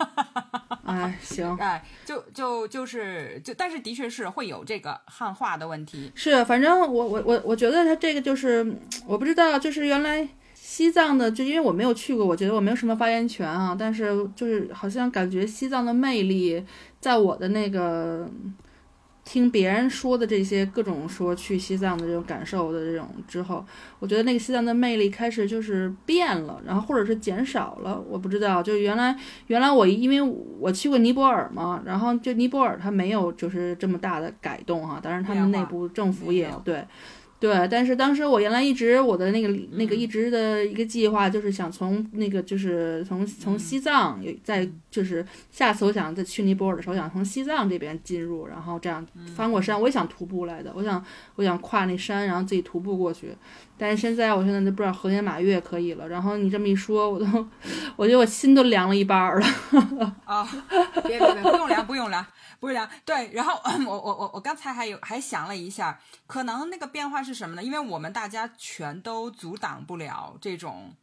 Speaker 1: 哎，行，
Speaker 2: 哎，就就就是就，但是的确是会有这个汉化的问题。
Speaker 1: 是，反正我我我我觉得他这个就是，我不知道，就是原来西藏的，就因为我没有去过，我觉得我没有什么发言权啊。但是就是好像感觉西藏的魅力，在我的那个。听别人说的这些各种说去西藏的这种感受的这种之后，我觉得那个西藏的魅力开始就是变了，然后或者是减少了，我不知道。就原来原来我因为我去过尼泊尔嘛，然后就尼泊尔它没有就是这么大的改动哈，当然他们内部政府也对。对，但是当时我原来一直我的那个那个一直的一个计划就是想从那个就是从从西藏在就是下次我想再去尼泊尔的时候想从西藏这边进入，然后这样翻过山，我也想徒步来的，我想我想跨那山，然后自己徒步过去。但是现在我现在都不知道何年马月可以了。然后你这么一说，我都我觉得我心都凉了一半儿了。
Speaker 2: 啊，别别别，不用凉，不用凉，不用凉。对，然后 我我我我刚才还有还想了一下，可能那个变化是什么呢？因为我们大家全都阻挡不了这种。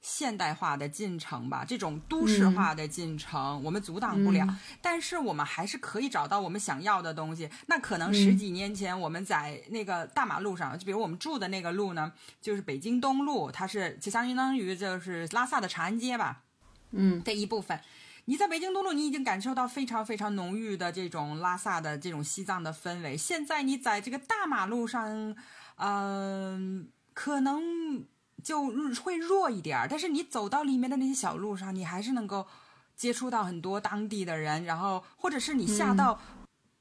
Speaker 2: 现代化的进程吧，这种都市化的进程，我们阻挡不了。但是我们还是可以找到我们想要的东西。那可能十几年前我们在那个大马路上，就比如我们住的那个路呢，就是北京东路，它是就相当于就是拉萨的长安街吧，
Speaker 1: 嗯，
Speaker 2: 的一部分。你在北京东路，你已经感受到非常非常浓郁的这种拉萨的这种西藏的氛围。现在你在这个大马路上，嗯，可能。就会弱一点儿，但是你走到里面的那些小路上，你还是能够接触到很多当地的人，然后或者是你下到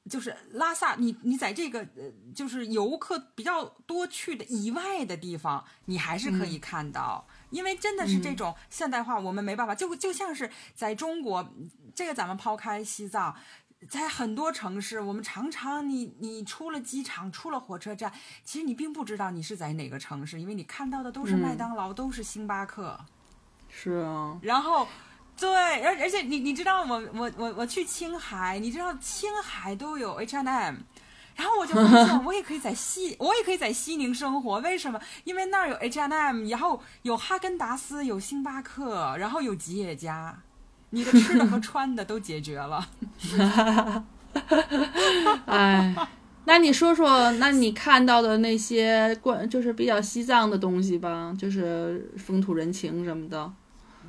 Speaker 2: 就是拉萨，你你在这个呃就是游客比较多去的以外的地方，你还是可以看到，因为真的是这种现代化，我们没办法，就就像是在中国，这个咱们抛开西藏。在很多城市，我们常常你你出了机场，出了火车站，其实你并不知道你是在哪个城市，因为你看到的都是麦当劳，都是星巴克。
Speaker 1: 是啊。
Speaker 2: 然后，对，而而且你你知道，我我我我去青海，你知道青海都有 H and M，然后我就发现 我也可以在西，我也可以在西宁生活。为什么？因为那儿有 H and M，然后有哈根达斯，有星巴克，然后有吉野家。你的吃的和穿的都解决了，
Speaker 1: 哎，那你说说，那你看到的那些关，就是比较西藏的东西吧，就是风土人情什么的。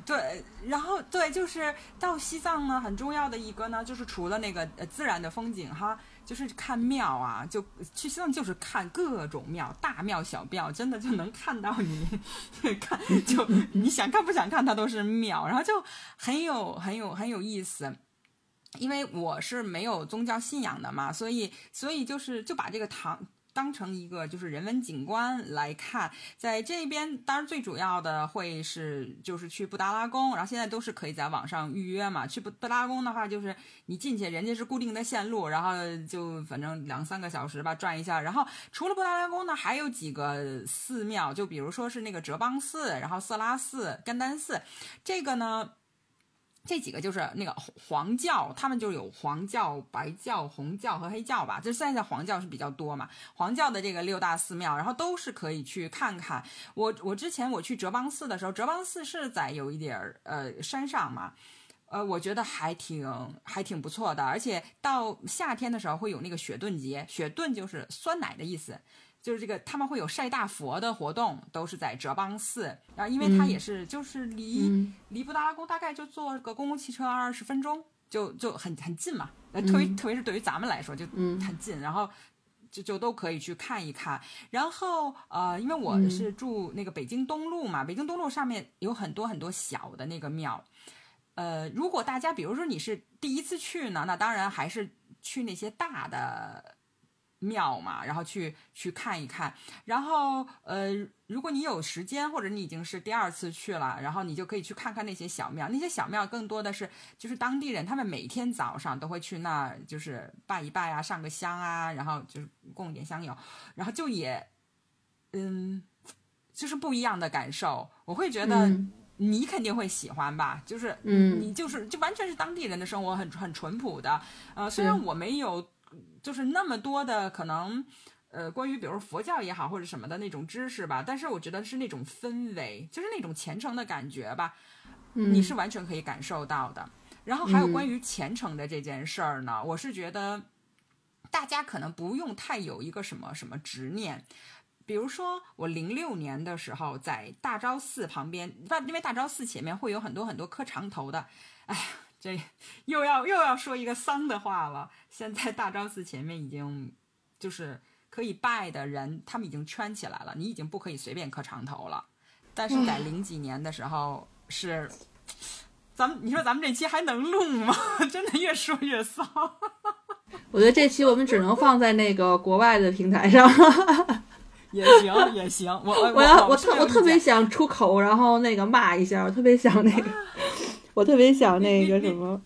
Speaker 2: 对，然后对，就是到西藏呢，很重要的一个呢，就是除了那个呃自然的风景哈。就是看庙啊，就去西藏就是看各种庙，大庙小庙，真的就能看到你看，就你想看不想看，它都是庙，然后就很有很有很有意思。因为我是没有宗教信仰的嘛，所以所以就是就把这个唐。当成一个就是人文景观来看，在这边当然最主要的会是就是去布达拉宫，然后现在都是可以在网上预约嘛。去布布达拉宫的话，就是你进去，人家是固定的线路，然后就反正两三个小时吧转一下。然后除了布达拉宫呢，还有几个寺庙，就比如说是那个哲邦寺，然后色拉寺、甘丹寺，这个呢。这几个就是那个黄教，他们就有黄教、白教、红教和黑教吧。就现在黄教是比较多嘛。黄教的这个六大寺庙，然后都是可以去看看。我我之前我去哲邦寺的时候，哲邦寺是在有一点儿呃山上嘛，呃，我觉得还挺还挺不错的。而且到夏天的时候会有那个雪顿节，雪顿就是酸奶的意思。就是这个，他们会有晒大佛的活动，都是在哲邦寺。然后，因为它也是，就是离离布达拉宫大概就坐个公共汽车二十分钟，就就很很近嘛。呃，特别特别是对于咱们来说就很近，然后就就都可以去看一看。然后呃，因为我是住那个北京东路嘛，北京东路上面有很多很多小的那个庙。呃，如果大家比如说你是第一次去呢，那当然还是去那些大的。庙嘛，然后去去看一看，然后呃，如果你有时间，或者你已经是第二次去了，然后你就可以去看看那些小庙。那些小庙更多的是就是当地人，他们每天早上都会去那儿，就是拜一拜啊，上个香啊，然后就是供点香油，然后就也嗯，就是不一样的感受。我会觉得你肯定会喜欢吧，就是
Speaker 1: 嗯，
Speaker 2: 你就是就完全是当地人的生活，很很淳朴的。呃，虽然我没有。就是那么多的可能，呃，关于比如佛教也好或者什么的那种知识吧，但是我觉得是那种氛围，就是那种虔诚的感觉吧，你是完全可以感受到的。然后还有关于虔诚的这件事儿呢，我是觉得大家可能不用太有一个什么什么执念。比如说我零六年的时候在大昭寺旁边，因为大昭寺前面会有很多很多磕长头的，哎呀。这又要又要说一个丧的话了。现在大昭寺前面已经就是可以拜的人，他们已经圈起来了，你已经不可以随便磕长头了。但是在零几年的时候是，咱们你说咱们这期还能录吗？真的越说越丧。
Speaker 1: 我觉得这期我们只能放在那个国外的平台上。
Speaker 2: 也行也行，我 我
Speaker 1: 要我特我特别想出口，然后那个骂一下，我特别想那个。我特别想那个什么，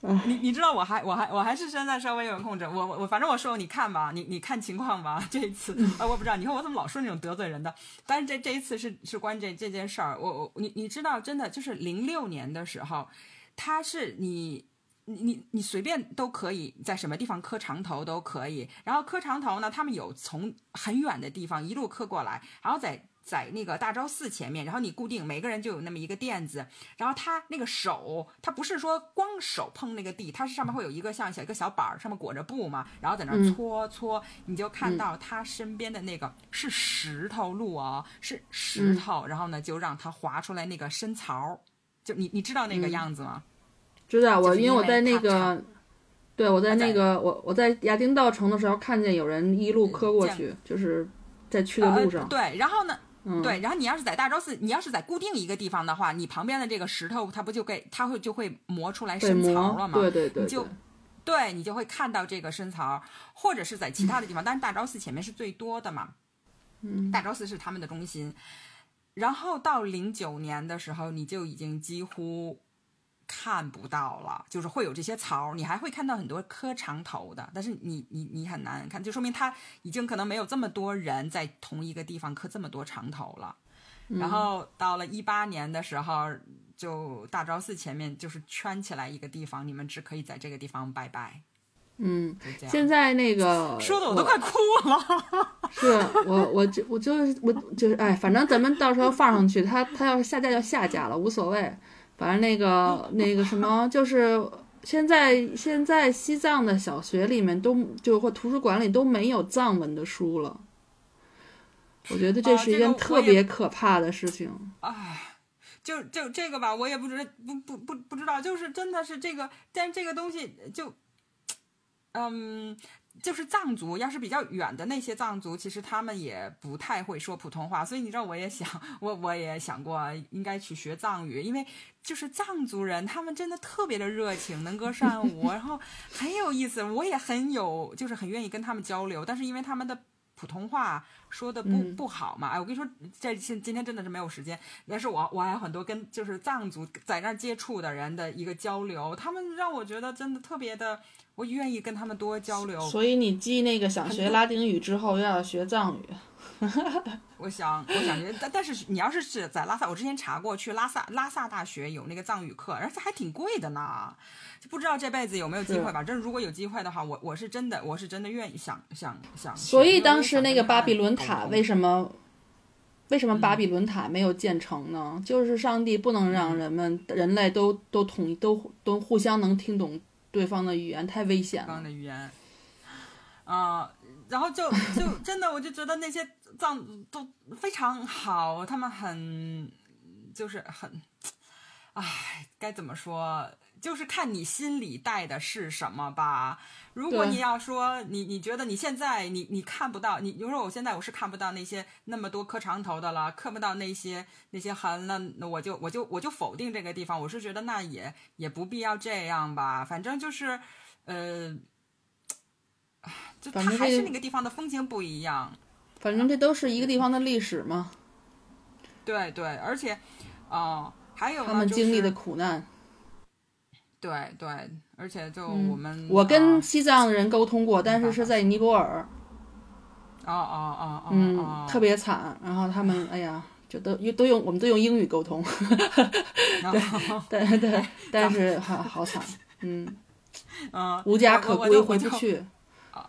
Speaker 2: 你你知道我还我还我还是现在稍微有点控制，我我我反正我说你看吧，你你看情况吧。这一次啊，我不知道，你看我怎么老说那种得罪人的。但是这这一次是是关这这件事儿，我我你你知道，真的就是零六年的时候，他是你你你你随便都可以在什么地方磕长头都可以。然后磕长头呢，他们有从很远的地方一路磕过来，然后在。在那个大昭寺前面，然后你固定每个人就有那么一个垫子，然后他那个手，他不是说光手碰那个地，他是上面会有一个像小一个小板儿，上面裹着布嘛，然后在那搓搓，你就看到他身边的那个是石头路哦，是石头，然后呢就让他划出来那个深槽，就你你知道那个样子吗？
Speaker 1: 知道，我因为我在那个，对我在那个我我在亚丁道城的时候看见有人一路磕过去，就是在去的路上。
Speaker 2: 对，然后呢？对，然后你要是在大昭寺，你要是在固定一个地方的话，你旁边的这个石头，它不就给它会就会磨出来深槽了吗？
Speaker 1: 对对对，
Speaker 2: 你就对你就会看到这个深槽，或者是在其他的地方，但是大昭寺前面是最多的嘛。
Speaker 1: 嗯，
Speaker 2: 大昭寺是他们的中心，然后到零九年的时候，你就已经几乎。看不到了，就是会有这些槽，你还会看到很多磕长头的，但是你你你很难看，就说明他已经可能没有这么多人在同一个地方磕这么多长头了。然后到了一八年的时候，就大昭寺前面就是圈起来一个地方，你们只可以在这个地方拜拜。
Speaker 1: 嗯，现在那个
Speaker 2: 说的我都快哭了。
Speaker 1: 是我我就我就是我就是哎，反正咱们到时候放上去，他他要是下架就下架了，无所谓。反正那个 那个什么，就是现在现在西藏的小学里面都就或图书馆里都没有藏文的书了，我觉得这是一件特别可怕的事情。
Speaker 2: 哎，就就这个吧，我也不知不不不不知道，就是真的是这个，但这个东西就，嗯。就是藏族，要是比较远的那些藏族，其实他们也不太会说普通话，所以你知道，我也想，我我也想过应该去学藏语，因为就是藏族人，他们真的特别的热情，能歌善舞，然后很有意思，我也很有，就是很愿意跟他们交流，但是因为他们的普通话说的不不好嘛，哎，我跟你说，这今今天真的是没有时间，但是我我还有很多跟就是藏族在那儿接触的人的一个交流，他们让我觉得真的特别的。我愿意跟他们多交流，
Speaker 1: 所以你记那个想学拉丁语之后又要学藏语。
Speaker 2: 我想，我想学，但但是你要是是在拉萨，我之前查过去拉萨拉萨大学有那个藏语课，而且还挺贵的呢，就不知道这辈子有没有机会吧。真如果有机会的话，我我是真的，我是真的愿意想想想。
Speaker 1: 所以当时那个巴比伦塔为什么为什么巴比伦塔没有建成呢？就是上帝不能让人们人类都都统一都都互相能听懂。对方的语言太危险了。
Speaker 2: 对方的语言，啊，然后就就真的，我就觉得那些藏都非常好，他们很就是很，唉，该怎么说？就是看你心里带的是什么吧。如果你要说你你觉得你现在你你看不到，你比如说我现在我是看不到那些那么多磕长头的了，看不到那些那些痕了，那我就我就我就否定这个地方。我是觉得那也也不必要这样吧，反正就是呃，就它还是那个地方的风情不一样。
Speaker 1: 反正这都是一个地方的历史嘛。
Speaker 2: 对对，而且啊，还有
Speaker 1: 他们经历的苦难。
Speaker 2: 对对，而且就我们，
Speaker 1: 我跟西藏人沟通过，但是是在尼泊尔。
Speaker 2: 哦哦哦哦，
Speaker 1: 嗯，特别惨。然后他们，哎呀，就都都用我们都用英语沟通。对对对，但是 好好惨，嗯
Speaker 2: 嗯，
Speaker 1: 无家可归，回不去。
Speaker 2: 啊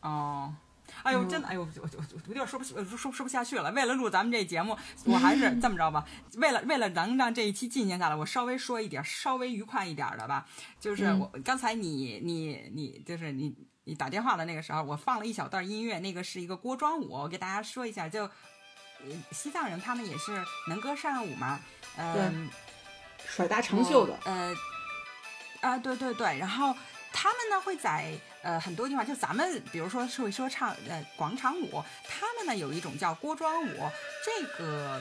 Speaker 2: 哦。哎呦，真的，哎呦，我我我有点说不说说说不下去了。为了录咱们这节目，我还是 这么着吧。为了为了能让这一期进行下来，我稍微说一点稍微愉快一点的吧。就是我刚才你你你就是你你打电话的那个时候，我放了一小段音乐，那个是一个锅庄舞，我给大家说一下。就西藏人他们也是能歌善舞嘛，嗯，
Speaker 1: 甩大长袖的，
Speaker 2: 呃啊，对对对，然后他们呢会在。呃，很多地方就咱们，比如说是会说唱，呃，广场舞，他们呢有一种叫锅庄舞，这个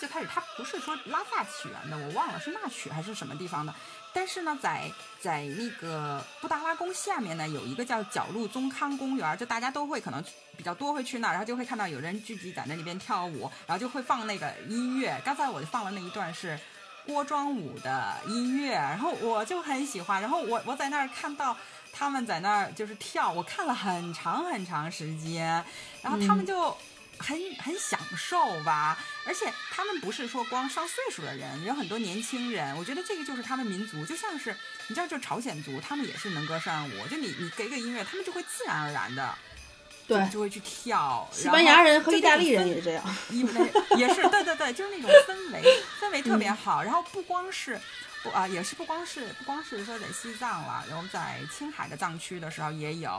Speaker 2: 最开始它不是说拉萨起源的，我忘了是那曲还是什么地方的，但是呢，在在那个布达拉宫下面呢，有一个叫角鹿宗康公园，就大家都会可能比较多会去那儿，然后就会看到有人聚集在那里边跳舞，然后就会放那个音乐，刚才我就放了那一段是。锅庄舞的音乐，然后我就很喜欢，然后我我在那儿看到他们在那儿就是跳，我看了很长很长时间，然后他们就。很很享受吧，而且他们不是说光上岁数的人，有很多年轻人。我觉得这个就是他们民族，就像是你知道，就朝鲜族，他们也是能歌善舞。就你你给个音乐，他们就会自然而然的，
Speaker 1: 对，
Speaker 2: 就会去跳。
Speaker 1: 西班牙人和意大利人也是这样，
Speaker 2: 因为也是对对对，就是那种氛围氛围特别好。然后不光是不啊，也是不光是不光是说在西藏了，然后在青海的藏区的时候也有，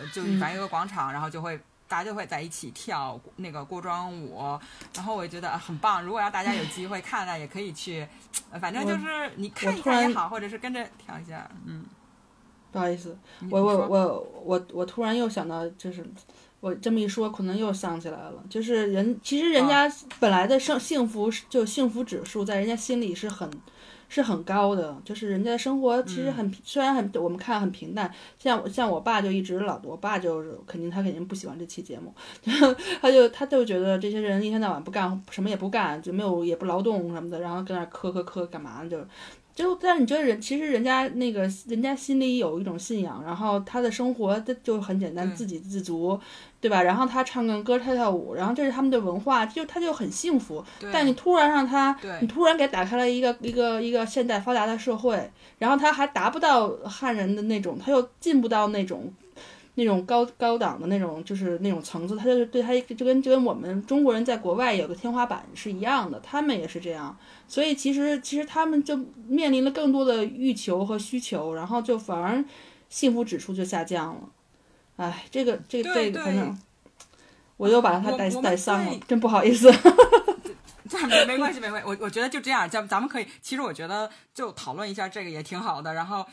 Speaker 2: 呃，就反正有个广场，然后就会。大家就会在一起跳那个锅庄舞，然后我觉得很棒。如果要大家有机会看了，也可以去，反正就是你看一下也好，或者是跟着跳一下。嗯，
Speaker 1: 不好意思，我我我我我突然又想到，就是我这么一说，可能又想起来了，就是人其实人家本来的生幸福就幸福指数在人家心里是很。是很高的，就是人家的生活其实很虽然很我们看很平淡，像像我爸就一直老，我爸就是肯定他肯定不喜欢这期节目，他就他就觉得这些人一天到晚不干什么也不干，就没有也不劳动什么的，然后跟那磕磕磕干嘛呢？就就但是你觉得人其实人家那个人家心里有一种信仰，然后他的生活他就很简单，自给自足。对吧？然后他唱个歌，跳跳舞，然后这是他们的文化，就他就很幸福。但你突然让他，你突然给打开了一个一个一个现代发达的社会，然后他还达不到汉人的那种，他又进不到那种那种高高档的那种，就是那种层次，他就对他就跟就跟我们中国人在国外有个天花板是一样的，他们也是这样。所以其实其实他们就面临了更多的欲求和需求，然后就反而幸福指数就下降了。哎，这个这个这个，反正我又把他带带丧了，真不好意思。
Speaker 2: 没没关系，没关系。我我觉得就这样，咱咱们可以。其实我觉得就讨论一下这个也挺好的。然后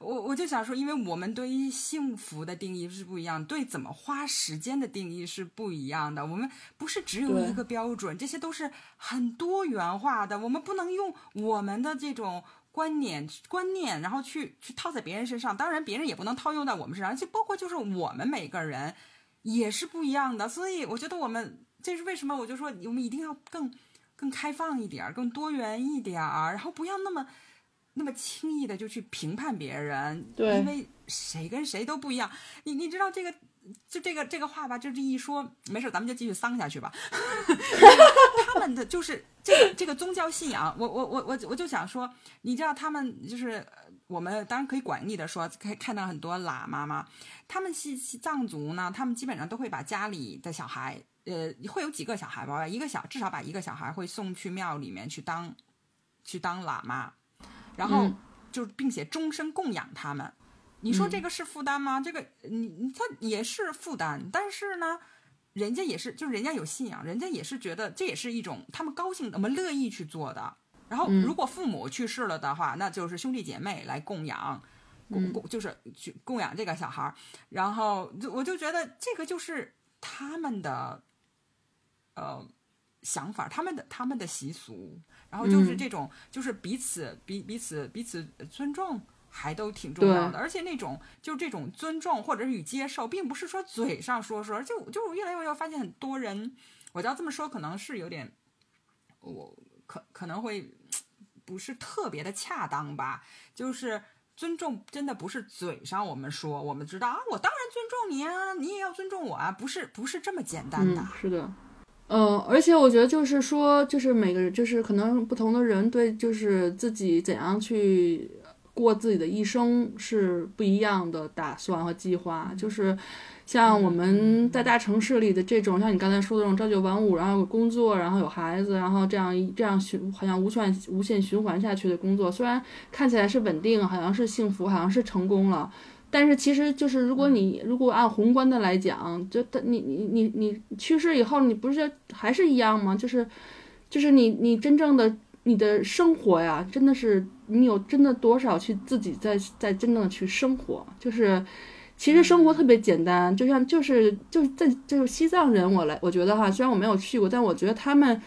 Speaker 2: 我我就想说，因为我们对于幸福的定义是不一样，对怎么花时间的定义是不一样的。我们不是只有一个标准，这些都是很多元化的。我们不能用我们的这种。观念观念，然后去去套在别人身上，当然别人也不能套用在我们身上，就包括就是我们每个人也是不一样的，所以我觉得我们这是为什么，我就说我们一定要更更开放一点，更多元一点儿，然后不要那么那么轻易的就去评判别人，
Speaker 1: 对，
Speaker 2: 因为谁跟谁都不一样，你你知道这个。就这个这个话吧，就这一说，没事，咱们就继续丧下去吧。他们的就是这个这个宗教信仰，我我我我我就想说，你知道他们就是我们当然可以广义的说，可以看到很多喇嘛嘛。他们西西藏族呢，他们基本上都会把家里的小孩，呃，会有几个小孩吧，一个小至少把一个小孩会送去庙里面去当去当喇嘛，然后就并且终身供养他们。你说这个是负担吗？这个你你他也是负担，但是呢，人家也是，就是人家有信仰，人家也是觉得这也是一种他们高兴、我们乐意去做的。然后，如果父母去世了的话，那就是兄弟姐妹来供养，供供就是去供养这个小孩儿。然后，就我就觉得这个就是他们的呃想法，他们的他们的习俗。然后就是这种，就是彼此彼彼此彼此尊重。还都挺重要的，而且那种就这种尊重或者是与接受，并不是说嘴上说说，就就越来越发现很多人，我要这么说可能是有点，我可可能会不是特别的恰当吧。就是尊重真的不是嘴上我们说，我们知道啊，我当然尊重你啊，你也要尊重我啊，不是不是这么简单的。
Speaker 1: 是的，嗯，而且我觉得就是说，就是每个人就是可能不同的人对就是自己怎样去。过自己的一生是不一样的打算和计划，就是像我们在大城市里的这种，像你刚才说的这种朝九晚五，然后有工作，然后有孩子，然后这样这样循好像无限无限循环下去的工作，虽然看起来是稳定，好像是幸福，好像是成功了，但是其实就是如果你如果按宏观的来讲，就你你你你去世以后，你不是还是一样吗？就是就是你你真正的。你的生活呀，真的是你有真的多少去自己在在真正的去生活，就是其实生活特别简单，就像就是就是在就是西藏人，我来我觉得哈，虽然我没有去过，但我觉得他们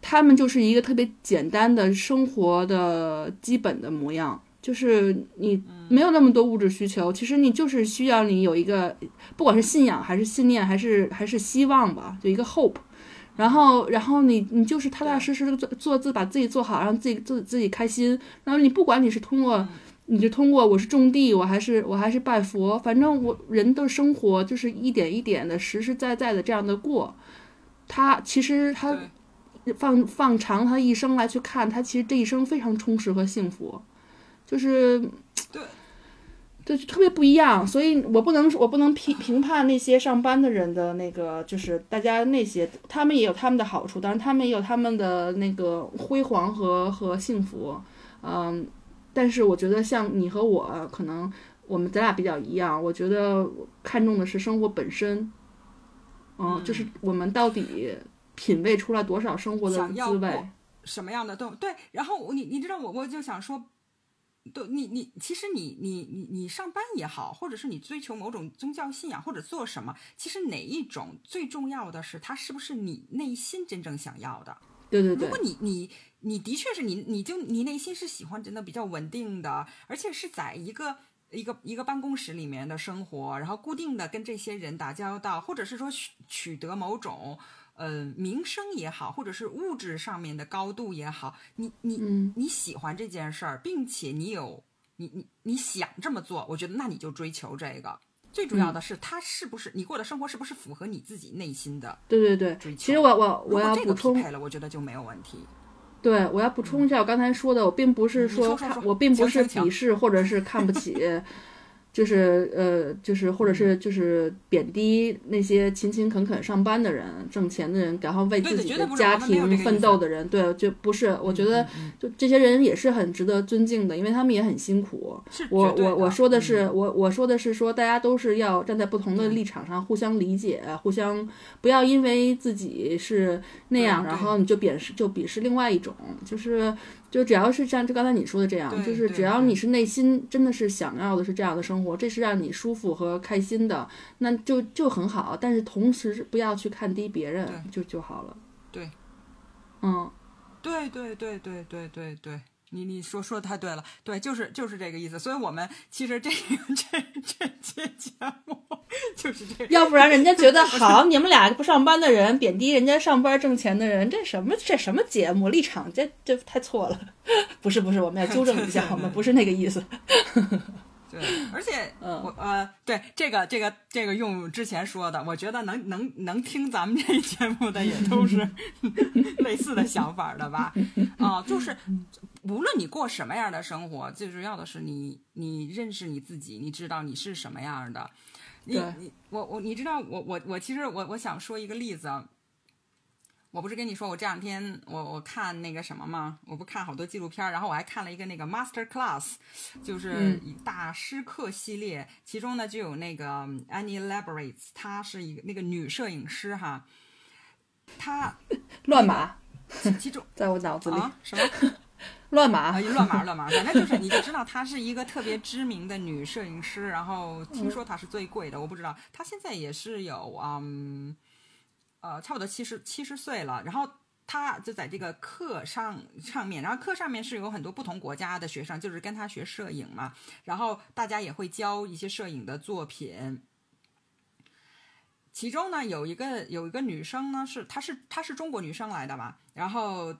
Speaker 1: 他们就是一个特别简单的生活的基本的模样，就是你没有那么多物质需求，其实你就是需要你有一个不管是信仰还是信念还是还是希望吧，就一个 hope。然后，然后你你就是踏踏实实的做做自把自己做好，让自己自自己开心。然后你不管你是通过，你就通过我是种地，我还是我还是拜佛，反正我人的生活就是一点一点的实实在在的这样的过。他其实他放放长他一生来去看，他其实这一生非常充实和幸福，就是
Speaker 2: 对。
Speaker 1: 就特别不一样，所以我不能我不能评评判那些上班的人的那个，就是大家那些他们也有他们的好处，当然他们也有他们的那个辉煌和和幸福，嗯，但是我觉得像你和我，可能我们咱俩比较一样，我觉得看重的是生活本身，嗯，就是我们到底品味出来多少生活的滋味，
Speaker 2: 什么样的都对，然后你你知道我我就想说。都你你其实你你你你上班也好，或者是你追求某种宗教信仰或者做什么，其实哪一种最重要的是它是不是你内心真正想要的？
Speaker 1: 对对对。
Speaker 2: 如果你你你的确是你你就你内心是喜欢真的比较稳定的，而且是在一个一个一个办公室里面的生活，然后固定的跟这些人打交道，或者是说取取得某种。呃，名声也好，或者是物质上面的高度也好，你你你喜欢这件事儿，并且你有你你你想这么做，我觉得那你就追求这个。最主要的是，他是不是你过的生活是不是符合你自己内心的？
Speaker 1: 对对对。其实我我我要补充
Speaker 2: 了，我觉得就没有问题。
Speaker 1: 对，我要补充一下我刚才说的，我并不是说我并不是鄙视或者是看不起。就是呃，就是或者是就是贬低那些勤勤恳恳上班的人、挣钱的人，然后为自己的家庭奋斗的人，对，就不是。我觉得就这些人也是很值得尊敬的，因为他们也很辛苦。我我我说的是，我我说的是说，大家都是要站在不同的立场上互相理解，互相不要因为自己是那样，然后你就贬视就鄙视另外一种，就是。就只要是像就刚才你说的这样，就是只要你是内心真的是想要的是这样的生活，这是让你舒服和开心的，那就就很好。但是同时不要去看低别人，就就好了。
Speaker 2: 对，
Speaker 1: 嗯，
Speaker 2: 对对对对对对对。你你说说的太对了，对，就是就是这个意思。所以我们其实这个这这期节目就是这，
Speaker 1: 要不然人家觉得好，你们俩不上班的人贬低人家上班挣钱的人，这什么这什么节目立场，这这太错了。不是不是，我们要纠正一下，我们不是那个意思。
Speaker 2: 对，而且我呃，对这个这个这个用之前说的，我觉得能能能听咱们这节目的也都是 类似的想法的吧？啊，就是无论你过什么样的生活，最主要的是你你认识你自己，你知道你是什么样的。你你我我你知道我我我其实我我想说一个例子。我不是跟你说，我这两天我我看那个什么吗？我不看好多纪录片，然后我还看了一个那个 Master Class，就是大师课系列，其中呢就有那个 Annie Leibovitz，她是一个那个女摄影师哈，她
Speaker 1: 乱码，
Speaker 2: 其中
Speaker 1: 在我脑子里
Speaker 2: 什么
Speaker 1: 乱码
Speaker 2: 乱码乱码，反正就是你就知道她是一个特别知名的女摄影师，然后听说她是最贵的，我不知道她现在也是有嗯。呃，差不多七十七十岁了，然后他就在这个课上上面，然后课上面是有很多不同国家的学生，就是跟他学摄影嘛，然后大家也会教一些摄影的作品。其中呢，有一个有一个女生呢，是她是她是中国女生来的嘛，然后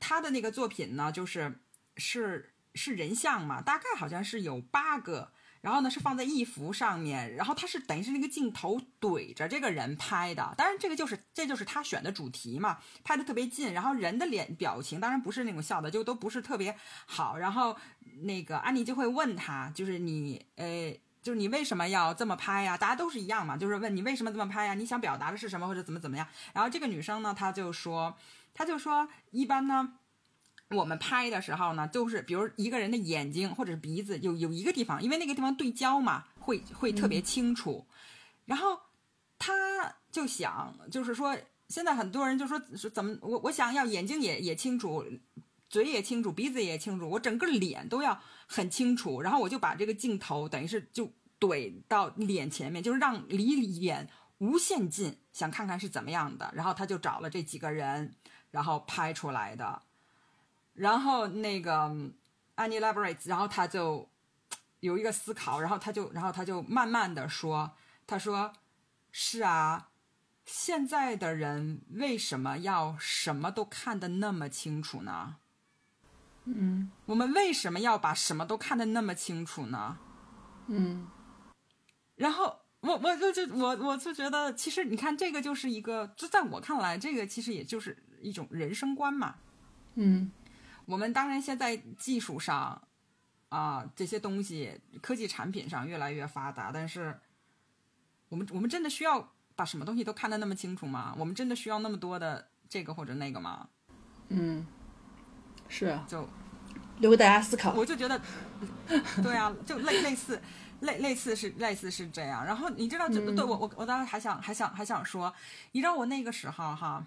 Speaker 2: 她的那个作品呢，就是是是人像嘛，大概好像是有八个。然后呢，是放在一幅上面，然后他是等于是那个镜头怼着这个人拍的，当然这个就是这就是他选的主题嘛，拍的特别近，然后人的脸表情当然不是那种笑的，就都不是特别好。然后那个安妮就会问他，就是你，呃，就是你为什么要这么拍呀？大家都是一样嘛，就是问你为什么这么拍呀？你想表达的是什么或者怎么怎么样？然后这个女生呢，她就说，她就说一般呢。我们拍的时候呢，就是比如一个人的眼睛或者是鼻子有有一个地方，因为那个地方对焦嘛，会会特别清楚。然后他就想，就是说现在很多人就说是怎么我我想要眼睛也也清楚，嘴也清楚，鼻子也清楚，我整个脸都要很清楚。然后我就把这个镜头等于是就怼到脸前面，就是让离脸无限近，想看看是怎么样的。然后他就找了这几个人，然后拍出来的。然后那个 Annie Leibovitz，然后他就有一个思考，然后他就，然后他就慢慢的说，他说：“是啊，现在的人为什么要什么都看得那么清楚呢？
Speaker 1: 嗯
Speaker 2: 我们为什么要把什么都看得那么清楚呢？
Speaker 1: 嗯
Speaker 2: 然后我我就就我我就觉得，其实你看这个就是一个，就在我看来，这个其实也就是一种人生观嘛。
Speaker 1: 嗯
Speaker 2: 我们当然现在技术上啊、这些东西科技产品上越来越发达，但是我们我们真的需要把什么东西都看得那么清楚吗？我们真的需要那么多的这个或者那个吗？
Speaker 1: 嗯，是啊，
Speaker 2: 就
Speaker 1: 留给大家思考。
Speaker 2: 我就觉得，对啊，就类类似类类似是类似是这样。然后你知道，就对我我我当时还想还想还想说，你知道我那个时候哈，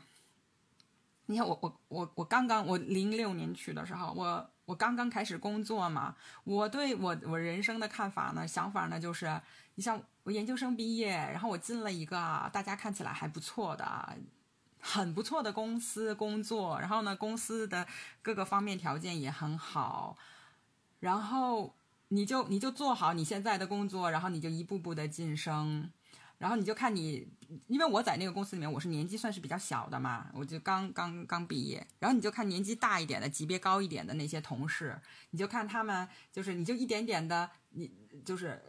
Speaker 2: 你看我我我我刚刚我零六年去的时候，我我刚刚开始工作嘛，我对我我人生的看法呢想法呢就是，你像我研究生毕业，然后我进了一个大家看起来还不错的。很不错的公司工作，然后呢，公司的各个方面条件也很好，然后你就你就做好你现在的工作，然后你就一步步的晋升，然后你就看你，因为我在那个公司里面我是年纪算是比较小的嘛，我就刚刚刚毕业，然后你就看年纪大一点的、级别高一点的那些同事，你就看他们，就是你就一点点的，你就是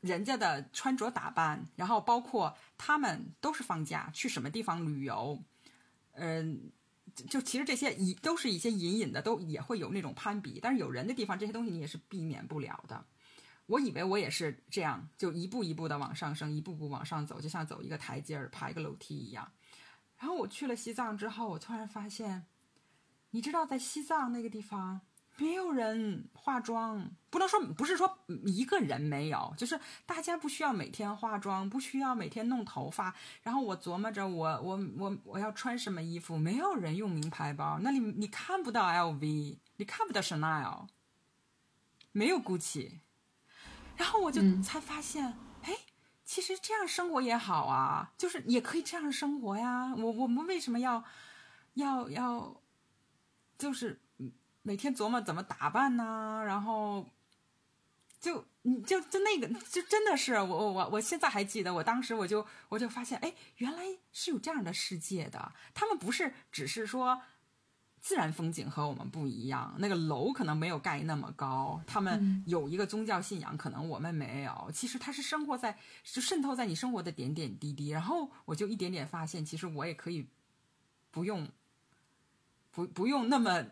Speaker 2: 人家的穿着打扮，然后包括他们都是放假去什么地方旅游，嗯、就其实这些隐都是一些隐隐的，都也会有那种攀比，但是有人的地方这些东西你也是避免不了的。我以为我也是这样，就一步一步的往上升，一步步往上走，就像走一个台阶儿、爬一个楼梯一样。然后我去了西藏之后，我突然发现，你知道，在西藏那个地方，没有人化妆，不能说不是说一个人没有，就是大家不需要每天化妆，不需要每天弄头发。然后我琢磨着我，我我我要穿什么衣服，没有人用名牌包，那里你看不到 LV，你看不到 Chanel，没有 Gucci。然后我就才发现，哎、其实这样生活也好啊，就是也可以这样生活呀。我我们为什么要要要，就是每天琢磨怎么打扮呢？然后就你就就那个，就真的是我我我我现在还记得，我当时我就我就发现，哎，原来是有这样的世界的。他们不是只是说。自然风景和我们不一样，那个楼可能没有盖那么高，他们有一个宗教信仰，可能我们没有。其实它是生活在，就渗透在你生活的点点滴滴。然后我就一点点发现，其实我也可以不用，不不用那么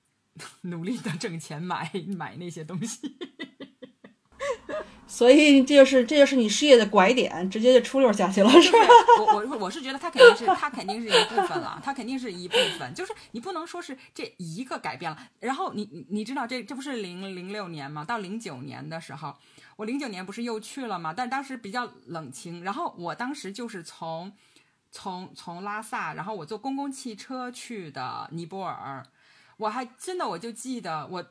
Speaker 2: 努力的挣钱买买那些东西。
Speaker 1: 所以这就是这就是你事业的拐点，直接就出溜下去了，是吧？
Speaker 2: 我我我是觉得他肯定是他肯定是一部分了，他肯定是一部分，就是你不能说是这一个改变了。然后你你你知道这这不是零零六年吗？到零九年的时候，我零九年不是又去了吗？但当时比较冷清。然后我当时就是从从从拉萨，然后我坐公共汽车去的尼泊尔。我还真的我就记得我。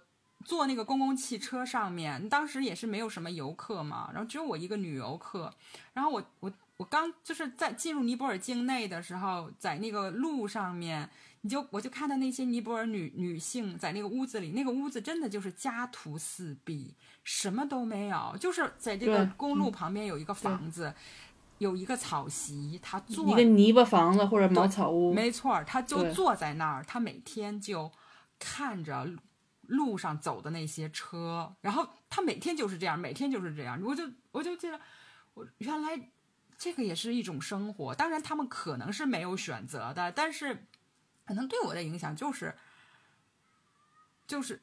Speaker 2: 坐那个公共汽车上面，当时也是没有什么游客嘛，然后只有我一个女游客。然后我我我刚就是在进入尼泊尔境内的时候，在那个路上面，你就我就看到那些尼泊尔女女性在那个屋子里，那个屋子真的就是家徒四壁，什么都没有，就是在这个公路旁边有一个房子，有一个草席，他坐
Speaker 1: 一个泥巴房子或者茅草屋，
Speaker 2: 没错儿，他就坐在那儿，他每天就看着路上走的那些车，然后他每天就是这样，每天就是这样，我就我就记得，我原来这个也是一种生活。当然，他们可能是没有选择的，但是可能对我的影响就是，就是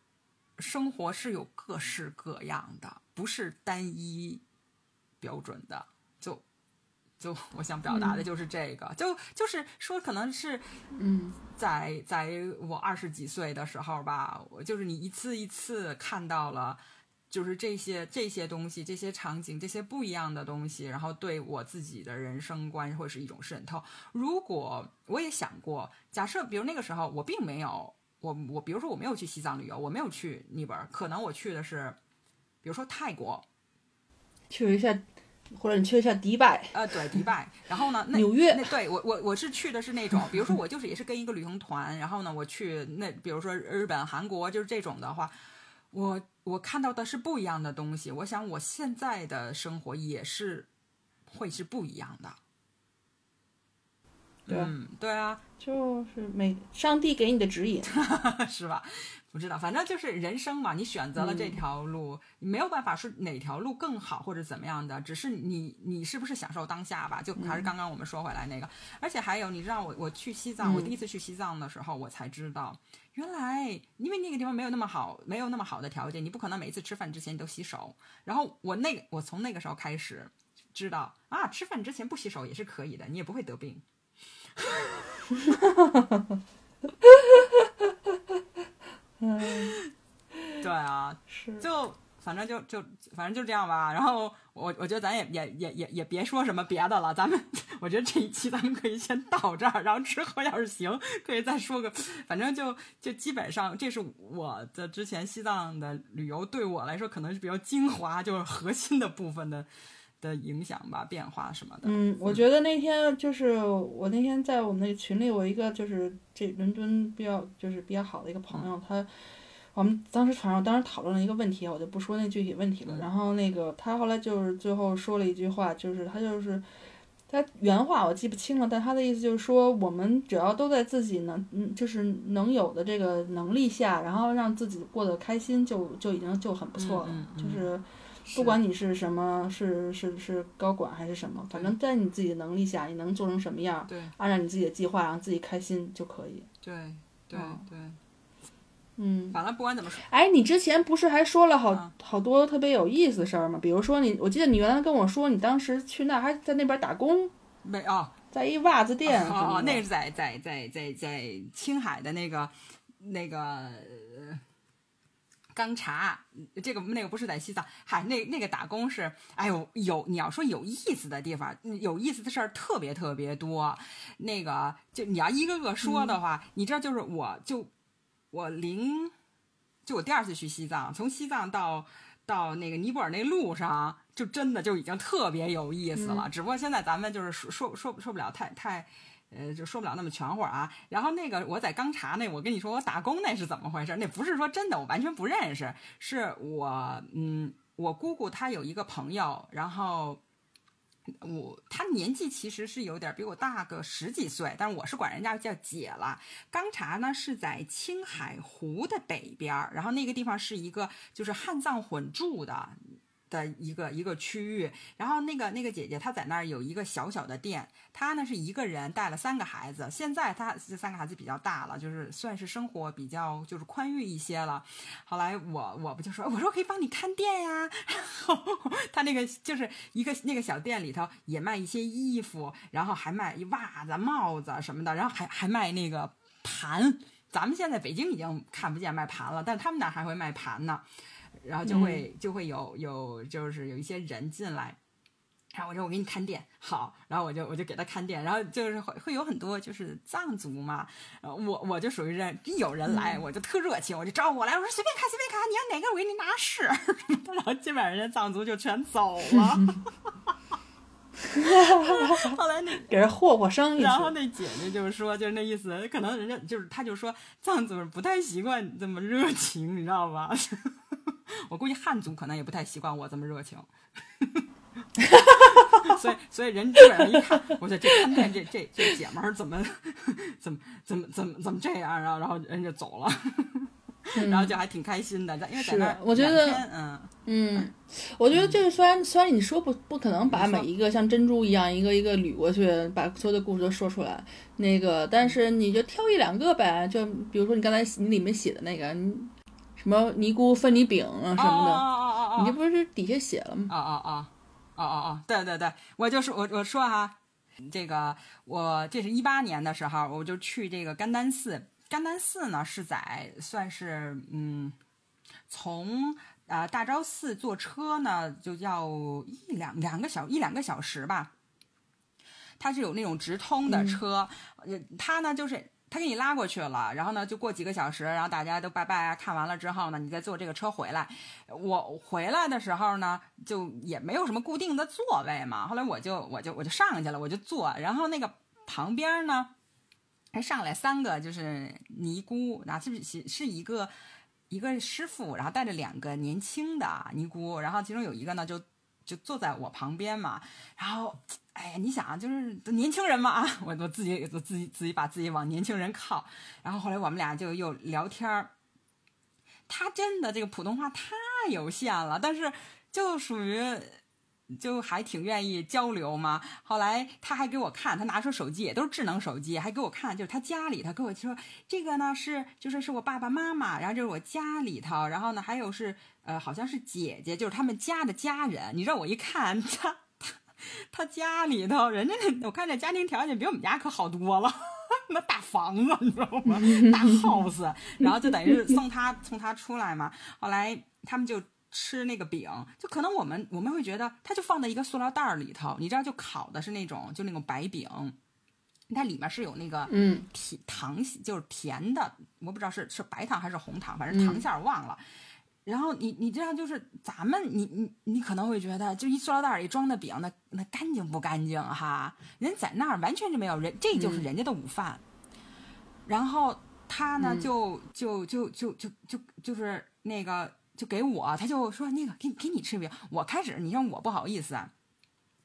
Speaker 2: 生活是有各式各样的，不是单一标准的，就。我想表达的就是这个，就就是说，可能是
Speaker 1: 嗯，
Speaker 2: 在在我二十几岁的时候吧，我就是你一次一次看到了，就是这些这些东西、这些场景、这些不一样的东西，然后对我自己的人生观会是一种渗透。如果我也想过，假设比如那个时候我并没有我我比如说我没有去西藏旅游，我没有去尼泊尔，可能我去的是比如说泰国，
Speaker 1: 去一下，或者你去一下迪拜、
Speaker 2: 呃，对，迪拜。然后呢，那
Speaker 1: 纽约
Speaker 2: 那对我我我是去的是那种，比如说我就是也是跟一个旅行团，然后呢我去那比如说日本、韩国就是这种的话，我我看到的是不一样的东西。我想我现在的生活也是会是不一样的。嗯，对啊，
Speaker 1: 就是每上帝给你的指引，
Speaker 2: 是吧？不知道，反正就是人生嘛，你选择了这条路，你没有办法说哪条路更好或者怎么样的，只是你你是不是享受当下吧？就还是刚刚我们说回来那个，而且还有，你知道我我去西藏，我第一次去西藏的时候，我才知道，原来因为那个地方没有那么好，没有那么好的条件，你不可能每一次吃饭之前都洗手。然后我那个我从那个时候开始知道啊，吃饭之前不洗手也是可以的，你也不会得病。
Speaker 1: 嗯，
Speaker 2: 对啊，
Speaker 1: 是
Speaker 2: 就反正就就反正就这样吧。然后我我觉得咱也也也也也别说什么别的了，咱们 我觉得这一期咱们可以先到这儿，然后之后要是行，可以再说个。反正就就基本上这是我的之前西藏的旅游，对我来说可能是比较精华，就是核心的部分的的影响吧，变化什么的。
Speaker 1: 嗯，我觉得那天就是我那天在我们那个群里，我一个就是这伦敦比较就是比较好的一个朋友，他我们当时船上当时讨论了一个问题，我就不说那具体问题了。然后那个他后来就是最后说了一句话，就是他就是他原话我记不清了，但他的意思就是说，我们只要都在自己能嗯就是能有的这个能力下，然后让自己过得开心，就就已经就很不错了，就是。不管你是什么，是是是高管还是什么，反正在你自己的能力下，你能做成什么样，
Speaker 2: 对
Speaker 1: 按照你自己的计划，让自己开心就可以。
Speaker 2: 对对
Speaker 1: 哦
Speaker 2: 对，
Speaker 1: 嗯，
Speaker 2: 反正不管怎么说，
Speaker 1: 哎，你之前不是还说了好、
Speaker 2: 嗯
Speaker 1: 好多特别有意思的事儿吗？比如说你，我记得你原来跟我说，你当时去那儿还在那边打工，
Speaker 2: 没哦。
Speaker 1: 在一袜子店。
Speaker 2: 哦哦，那个是在在在在在青海的那个那个呃钢茶，这个那个不是在西藏，嗨，那那个打工是，哎呦，有你要说有意思的地方，嗯有意思的事儿特别特别多。那个就你要一个个说的话，你知道，就是我就我零，就我第二次去西藏，从西藏到到那个尼泊尔那路上，就真的就已经特别有意思了。只不过现在咱们就是说说说说不了太太。呃，就说不了那么全乎啊。然后那个我在刚查那，我跟你说我打工那是怎么回事？那不是说真的，我完全不认识，是我嗯，我姑姑她有一个朋友，然后我她年纪其实是有点比我大个十几岁，但是我是管人家叫姐了。刚查呢是在青海湖的北边儿，然后那个地方是一个就是汉藏混住的。的一个一个区域，然后那个那个姐姐她在那儿有一个小小的店，她呢是一个人带了三个孩子，现在她这三个孩子比较大了，就是算是生活比较就是宽裕一些了。后来我我不就说我说可以帮你看店呀，然后她那个就是一个那个小店里头也卖一些衣服，然后还卖袜子、帽子什么的，然后还还卖那个盘。咱们现在北京已经看不见卖盘了，但他们那儿还会卖盘呢。然后就会、就会有有就是有一些人进来，然后我说我给你看店，好，然后我就我就给他看店，然后就是会会有很多就是藏族嘛，然后我我就属于人，一有人来、我就特热情，我就招呼我来，我说随便看随便看，你要哪个我给你拿试，然后基本上人家藏族就全走了。后来那
Speaker 1: 给人霍霍生意。
Speaker 2: 然后那姐姐就是说，就是那意思，可能人家就是，他就说藏族人不太习惯这么热情，你知道吧？我估计汉族可能也不太习惯我这么热情。所以，所以人基本上一看，我说这看店这这这姐们儿怎么 怎么怎么怎么怎么这样，然后然后人就走了，然后就还挺开心的，在因为在那
Speaker 1: 我觉得
Speaker 2: 嗯
Speaker 1: 嗯，我觉得就是虽然虽然你说不不可能把每一个像珍珠一样一个一个捋过去，把所有的故事都说出来，那个，但是你就挑一两个呗，就比如说你刚才你里面写的那个，你什么尼姑分你饼啊什么的，
Speaker 2: 哦哦哦哦
Speaker 1: 你这不是底下写了吗？
Speaker 2: 哦哦哦哦哦哦，对对对，我就说，我我说哈，这个我这是一八年的时候，我就去这个甘丹寺。甘丹寺呢是在算是嗯，从呃大昭寺坐车呢就要一两两个小一两个小时吧。它是有那种直通的车，呃，它呢就是他给你拉过去了，然后呢就过几个小时，然后大家都拜拜啊，看完了之后呢，你再坐这个车回来。我回来的时候呢，就也没有什么固定的座位嘛，后来我就我就我就上去了，我就坐，然后那个旁边呢，还上来三个就是尼姑，然后是是是一个一个师傅，然后带着两个年轻的尼姑，然后其中有一个呢就就坐在我旁边嘛，然后，哎呀，你想啊，就是年轻人嘛啊，我我自己我自己自己把自己往年轻人靠，然后后来我们俩就又聊天儿，他真的这个普通话太有限了，但是就属于。就还挺愿意交流嘛。后来他还给我看，他拿出手机，也都是智能手机，还给我看，就是他家里，他跟我说这个呢是，就是是我爸爸妈妈，然后就是我家里头，然后呢还有是，呃，好像是姐姐，就是他们家的家人。你知道我一看 他他他家里头，人家那我看这家庭条件比我们家可好多了，那大房子你知道吗？大 house，然后就等于是送他送他出来嘛。后来他们就。吃那个饼，就可能我们我们会觉得，它就放在一个塑料袋儿里头，你知道，就烤的是那种就那种白饼，它里面是有那个
Speaker 1: 嗯
Speaker 2: 甜糖，就是甜的，我不知道是是白糖还是红糖，反正糖馅儿忘了。然后你你这样就是咱们你你你可能会觉得，就一塑料袋里装的饼，那那干净不干净哈？人在那儿完全就没有人，这就是人家的午饭。然后他呢，就就就就就就就是那个。就给我，他就说那个给给你吃饼。我开始你让我不好意思，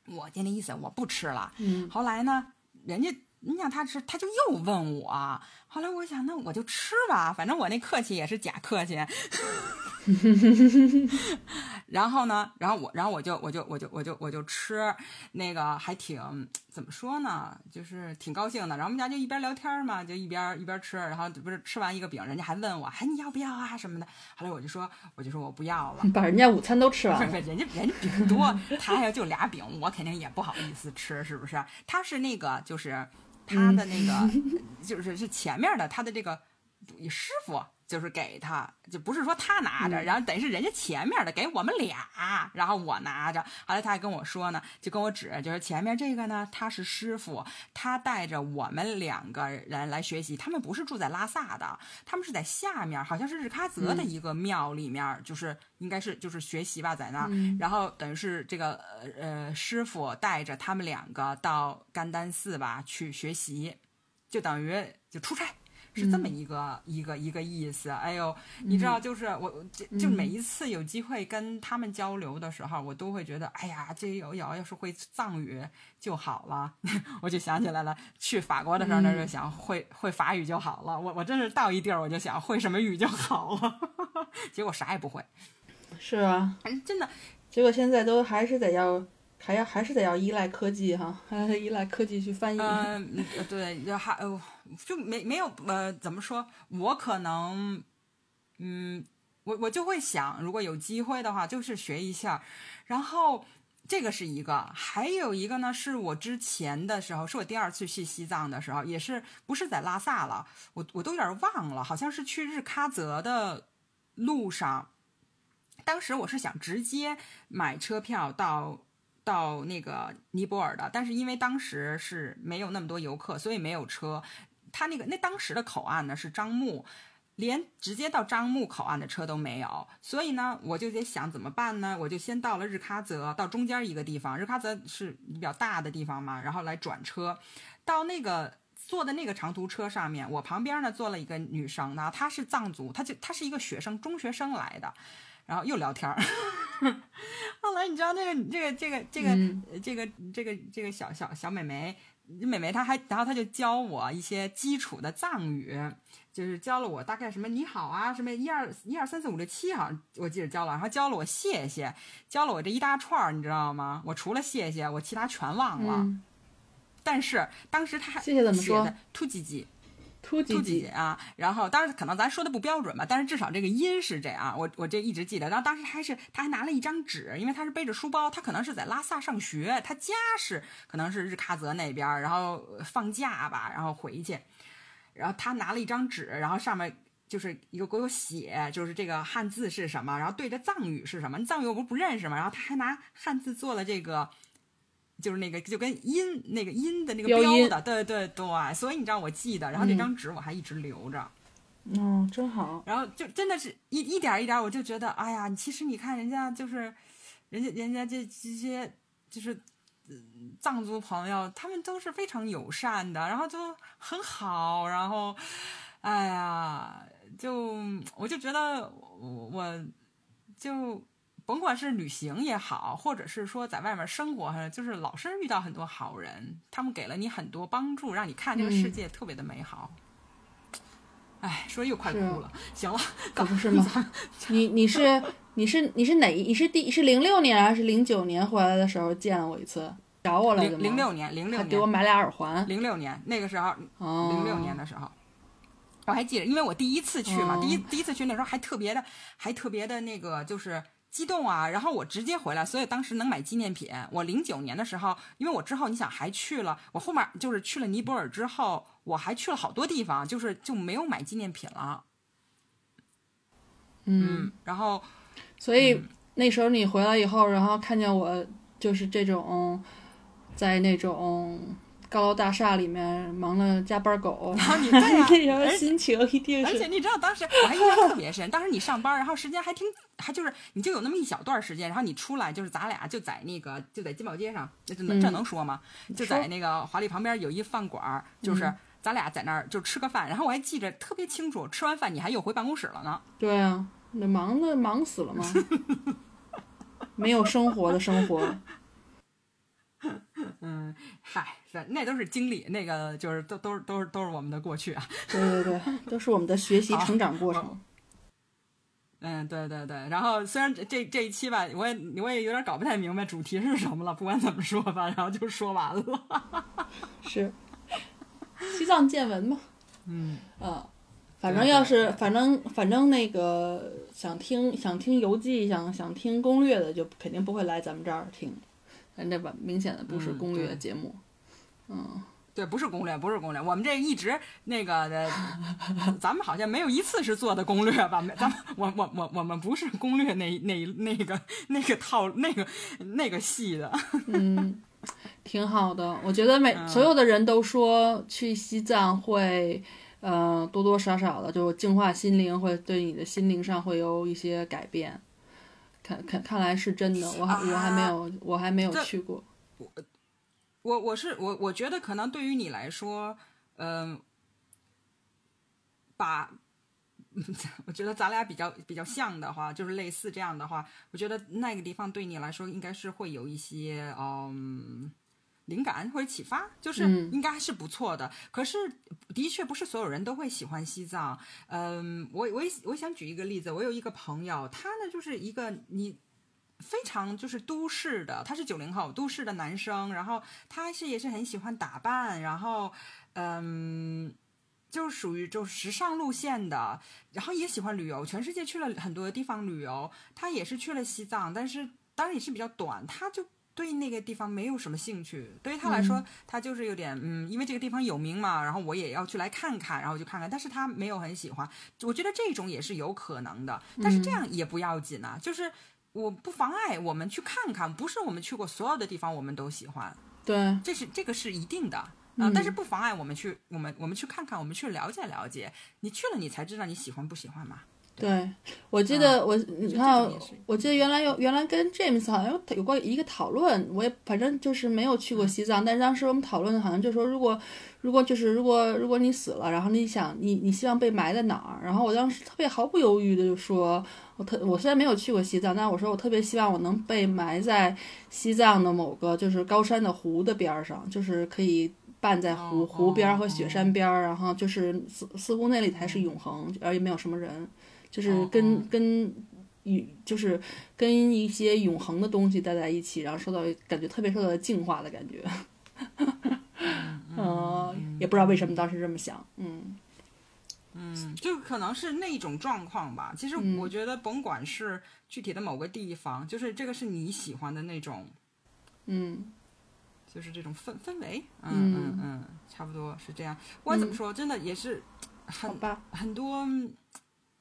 Speaker 2: 我就那意思我不吃了。
Speaker 1: 嗯，
Speaker 2: 后来呢，人家你想他吃，他就又问我。后来我想，那我就吃吧，反正我那客气也是假客气。然后呢，然后我，然后我就，我就，我就，我就，我就吃，那个还挺怎么说呢，就是挺高兴的。然后我们家就一边聊天嘛，就一边一边吃。然后不是吃完一个饼，人家还问我，还你要不要啊什么的。后来我就说，我就说我不要了，
Speaker 1: 把人家午餐都吃完了。
Speaker 2: 不是，人家人家饼多，他要就俩饼，我肯定也不好意思吃，是不是？他是那个，就是他的那个，就是是前面的他的这个师傅。就是给他，就不是说他拿着，然后等于是人家前面的给我们俩，然后我拿着。后来他还跟我说呢，就跟我指，就是前面这个呢，他是师傅，他带着我们两个人来学习。他们不是住在拉萨的，他们是在下面，好像是日喀则的一个庙里面，就是应该是就是学习吧，在那儿。然后等于是这个呃师傅带着他们两个到甘丹寺吧去学习，就等于就出差。是这么一个一个一个意思，哎呦，你知道，就是我就就每一次有机会跟他们交流的时候，我都会觉得，哎呀，这瑶瑶要是会藏语就好了，我就想起来了，去法国的时候那就想会会法语就好了，我我真是到一地儿我就想会什么语就好了，结果啥也不会。
Speaker 1: 是啊，
Speaker 2: 真的，
Speaker 1: 结果现在都还是得要。还要还是得要依赖科技哈，还依赖科技去翻译。
Speaker 2: 嗯，对，就还呃，就没没有呃，怎么说？我可能，嗯，我我就会想，如果有机会的话，就是学一下。然后这个是一个，还有一个呢，是我之前的时候，是我第二次去西藏的时候，也是不是在拉萨了，我我都有点忘了，好像是去日喀则的路上，当时我是想直接买车票到。到那个尼泊尔的，但是因为当时是没有那么多游客，所以没有车。他那个那当时的口岸呢是樟木，连直接到樟木口岸的车都没有。所以呢，我就得想怎么办呢？我就先到了日喀则，到中间一个地方，日喀则是比较大的地方嘛，然后来转车。到那个坐的那个长途车上面，我旁边呢坐了一个女生呢，她是藏族，她就她是一个学生，中学生来的。然后又聊天儿，后来你知道那个这个这个这个这个这个这个小小小美眉，美眉她还然后她就教我一些基础的藏语，就是教了我大概什么你好啊，什么一二一二三四五六七好像我记得教了，然后教了我谢谢，教了我这一大串儿，你知道吗？我除了谢谢，我其他全忘了。但是当时她还
Speaker 1: 谢谢怎么说？
Speaker 2: 突叽叽。
Speaker 1: 突几
Speaker 2: 几啊，然后当然可能咱说的不标准吧，但是至少这个音是这样，我我这一直记得。然后当时还是他还拿了一张纸，因为他是背着书包，他可能是在拉萨上学，他家是可能是日喀则那边，然后放假吧，然后回去，然后他拿了一张纸，然后上面就是一个给我写，就是这个汉字是什么，然后对着藏语是什么，藏语我不不认识嘛，然后他还拿汉字做了这个。就是那个就跟音那个音的那个标的，对对对，所以你知道我记得，然后那张纸我还一直留着，
Speaker 1: 嗯，真好。
Speaker 2: 然后就真的是一一点一点，我就觉得，哎呀，其实你看人家就是，人家人家这这些就是藏族朋友，他们都是非常友善的，然后就很好，然后，哎呀，就我就觉得我我就。甭管是旅行也好，或者是说在外面生活，就是老是遇到很多好人，他们给了你很多帮助，让你看这个世界特别的美好。哎，说又快哭了。行了，
Speaker 1: 可不是吗？你你是你是你是哪？你是第是零六年还是零九年回来的时候见了我一次，找我了
Speaker 2: 零零六年，零六年
Speaker 1: 还给我买俩耳环。
Speaker 2: 零六年那个时候，零六年的时候。我还记得，因为我第一次去嘛，第一第一次去那时候还特别的，还特别的那个就是激动啊。然后我直接回来，所以当时能买纪念品。我零九年的时候，因为我之后你想还去了，我后面就是去了尼泊尔之后，我还去了好多地方，就是就没有买纪念品了。嗯，然后
Speaker 1: 所以那时候你回来以后，然后看见我就是这种在那种。高楼大厦里面忙了加班狗，
Speaker 2: 然后你 对呀，
Speaker 1: 那时心情一定是。
Speaker 2: 而且你知道当时我还印象特别深，当时你上班，然后时间还挺，还就是你就有那么一小段时间，然后你出来就是咱俩就在那个就在金宝街上，这能这能说吗？就在那个华丽旁边有一饭馆，就是咱俩在那儿就吃个饭，然后我还记着特别清楚，吃完饭你还又回办公室了呢。
Speaker 1: 对啊，那忙的忙死了吗？没有生活的生活。
Speaker 2: 嗯，嗨，那都是经历，那个就是都都是都是都是我们的过去啊。
Speaker 1: 对对对，都是我们的学习成长过程。
Speaker 2: 嗯，对对对。然后虽然这这一期吧，我也我也有点搞不太明白主题是什么了。不管怎么说吧，然后就说完了。
Speaker 1: 是西藏见闻嘛？
Speaker 2: 嗯
Speaker 1: 嗯，反正要是反正反正那个想听想听游记想想听攻略的，就肯定不会来咱们这儿听。那吧，明显的不是攻略节目，嗯，
Speaker 2: 对，不是攻略，不是攻略。我们这一直那个的，咱们好像没有一次是做的攻略吧？咱们我我我我们不是攻略那那那个那个套那个那个系的。
Speaker 1: 嗯，挺好的。我觉得每所有的人都说去西藏会，呃，多多少少的就净化心灵，会对你的心灵上会有一些改变。看看看来是真的，我还我还没有我还没有去过。
Speaker 2: 我我我是我我觉得可能对于你来说，嗯，把，我觉得咱俩比较比较像的话，就是类似这样的话，我觉得那个地方对你来说应该是会有一些嗯。灵感或者启发，就是应该还是不错的。可是，的确不是所有人都会喜欢西藏。嗯，我我我想举一个例子，我有一个朋友，他呢就是一个你非常就是都市的，他是九零后都市的男生，然后他是也是很喜欢打扮，然后嗯，就是属于就时尚路线的，然后也喜欢旅游，全世界去了很多地方旅游。他也是去了西藏，但是当然也是比较短，他就。对那个地方没有什么兴趣，对于他来说，他就是有点嗯，因为这个地方有名嘛，然后我也要去来看看，然后就看看，但是他没有很喜欢。我觉得这种也是有可能的，但是这样也不要紧啊，就是我不妨碍我们去看看，不是我们去过所有的地方我们都喜欢，
Speaker 1: 对，
Speaker 2: 这是这个是一定的。啊，但是不妨碍我们去，我们我们去看看，我们去了解了解，你去了你才知道你喜欢不喜欢嘛。
Speaker 1: 对，我记得我，你看，我记得原来有原来跟 James 好像有有过一个讨论，我也反正就是没有去过西藏，但是当时我们讨论好像就说，如果如果就是如果如果你死了，然后你想你你希望被埋在哪儿？然后我当时特别毫不犹豫的就说，我特我虽然没有去过西藏，但我说我特别希望我能被埋在西藏的某个就是高山的湖的边上，就是可以伴在湖湖边和雪山边，然后就是似似乎那里才是永恒，而也没有什么人。就是跟跟与就是跟一些永恒的东西待在一起，然后受到感觉特别受到净化的感觉，嗯，也不知道为什么当时这么想，
Speaker 2: 嗯嗯，就可能是那种状况吧。其实我觉得，甭管是具体的某个地方，就是这个是你喜欢的那种，
Speaker 1: 嗯，
Speaker 2: 就是这种氛氛围，嗯嗯嗯，差不多是这样。不管怎么说，真的也是很很多。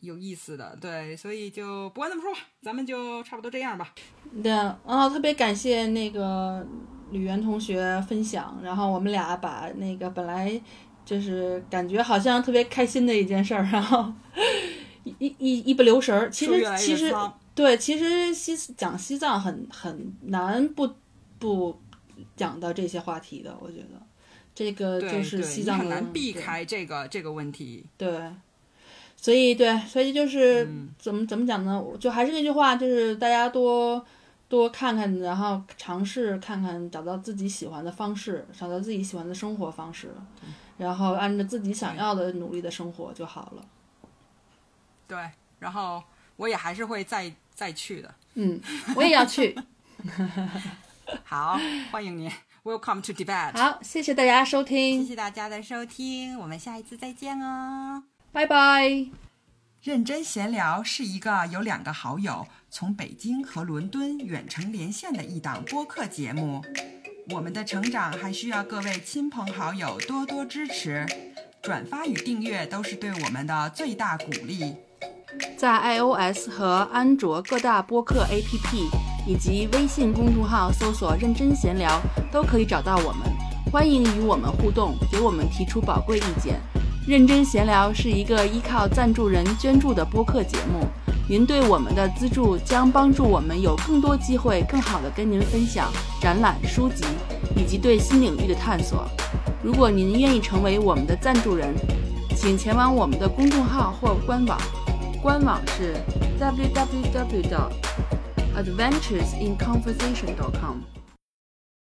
Speaker 2: 有意思的，对，所以就不管怎么说吧，咱们就差不多这样吧。
Speaker 1: 对，啊，特别感谢那个吕源同学分享，然后我们俩把那个本来就是感觉好像特别开心的一件事儿，然后一一一不留神儿，其实其实对，其实西讲西藏很很难不不讲到这些话题的，我觉得。这个就是西藏
Speaker 2: 很难避开这个这个问题，
Speaker 1: 对。所以对，所以就是怎么怎么讲呢？就还是那句话，就是大家多多看看，然后尝试看看，找到自己喜欢的方式，找到自己喜欢的生活方式，然后按照自己想要的努力的生活就好了。
Speaker 2: 对，然后我也还是会再再去的。
Speaker 1: 嗯，我也要去。
Speaker 2: 好，欢迎你，Welcome to Tibet。
Speaker 1: 好，谢谢大家收听，
Speaker 2: 谢谢大家的收听，我们下一次再见哦，
Speaker 1: 拜拜。
Speaker 2: 认真闲聊是一个有两个好友从北京和伦敦远程连线的一档播客节目。我们的成长还需要各位亲朋好友多多支持，转发与订阅都是对我们的最大鼓励。
Speaker 1: 在 iOS 和安卓各大播客 APP 以及微信公众号搜索“认真闲聊”，都可以找到我们。欢迎与我们互动，给我们提出宝贵意见。认真闲聊是一个依靠赞助人捐助的播客节目，您对我们的资助将帮助我们有更多机会，更好地跟您分享展览、书籍以及对新领域的探索。如果您愿意成为我们的赞助人，请前往我们的公众号或官网。官网是 www.adventuresinconversation.com。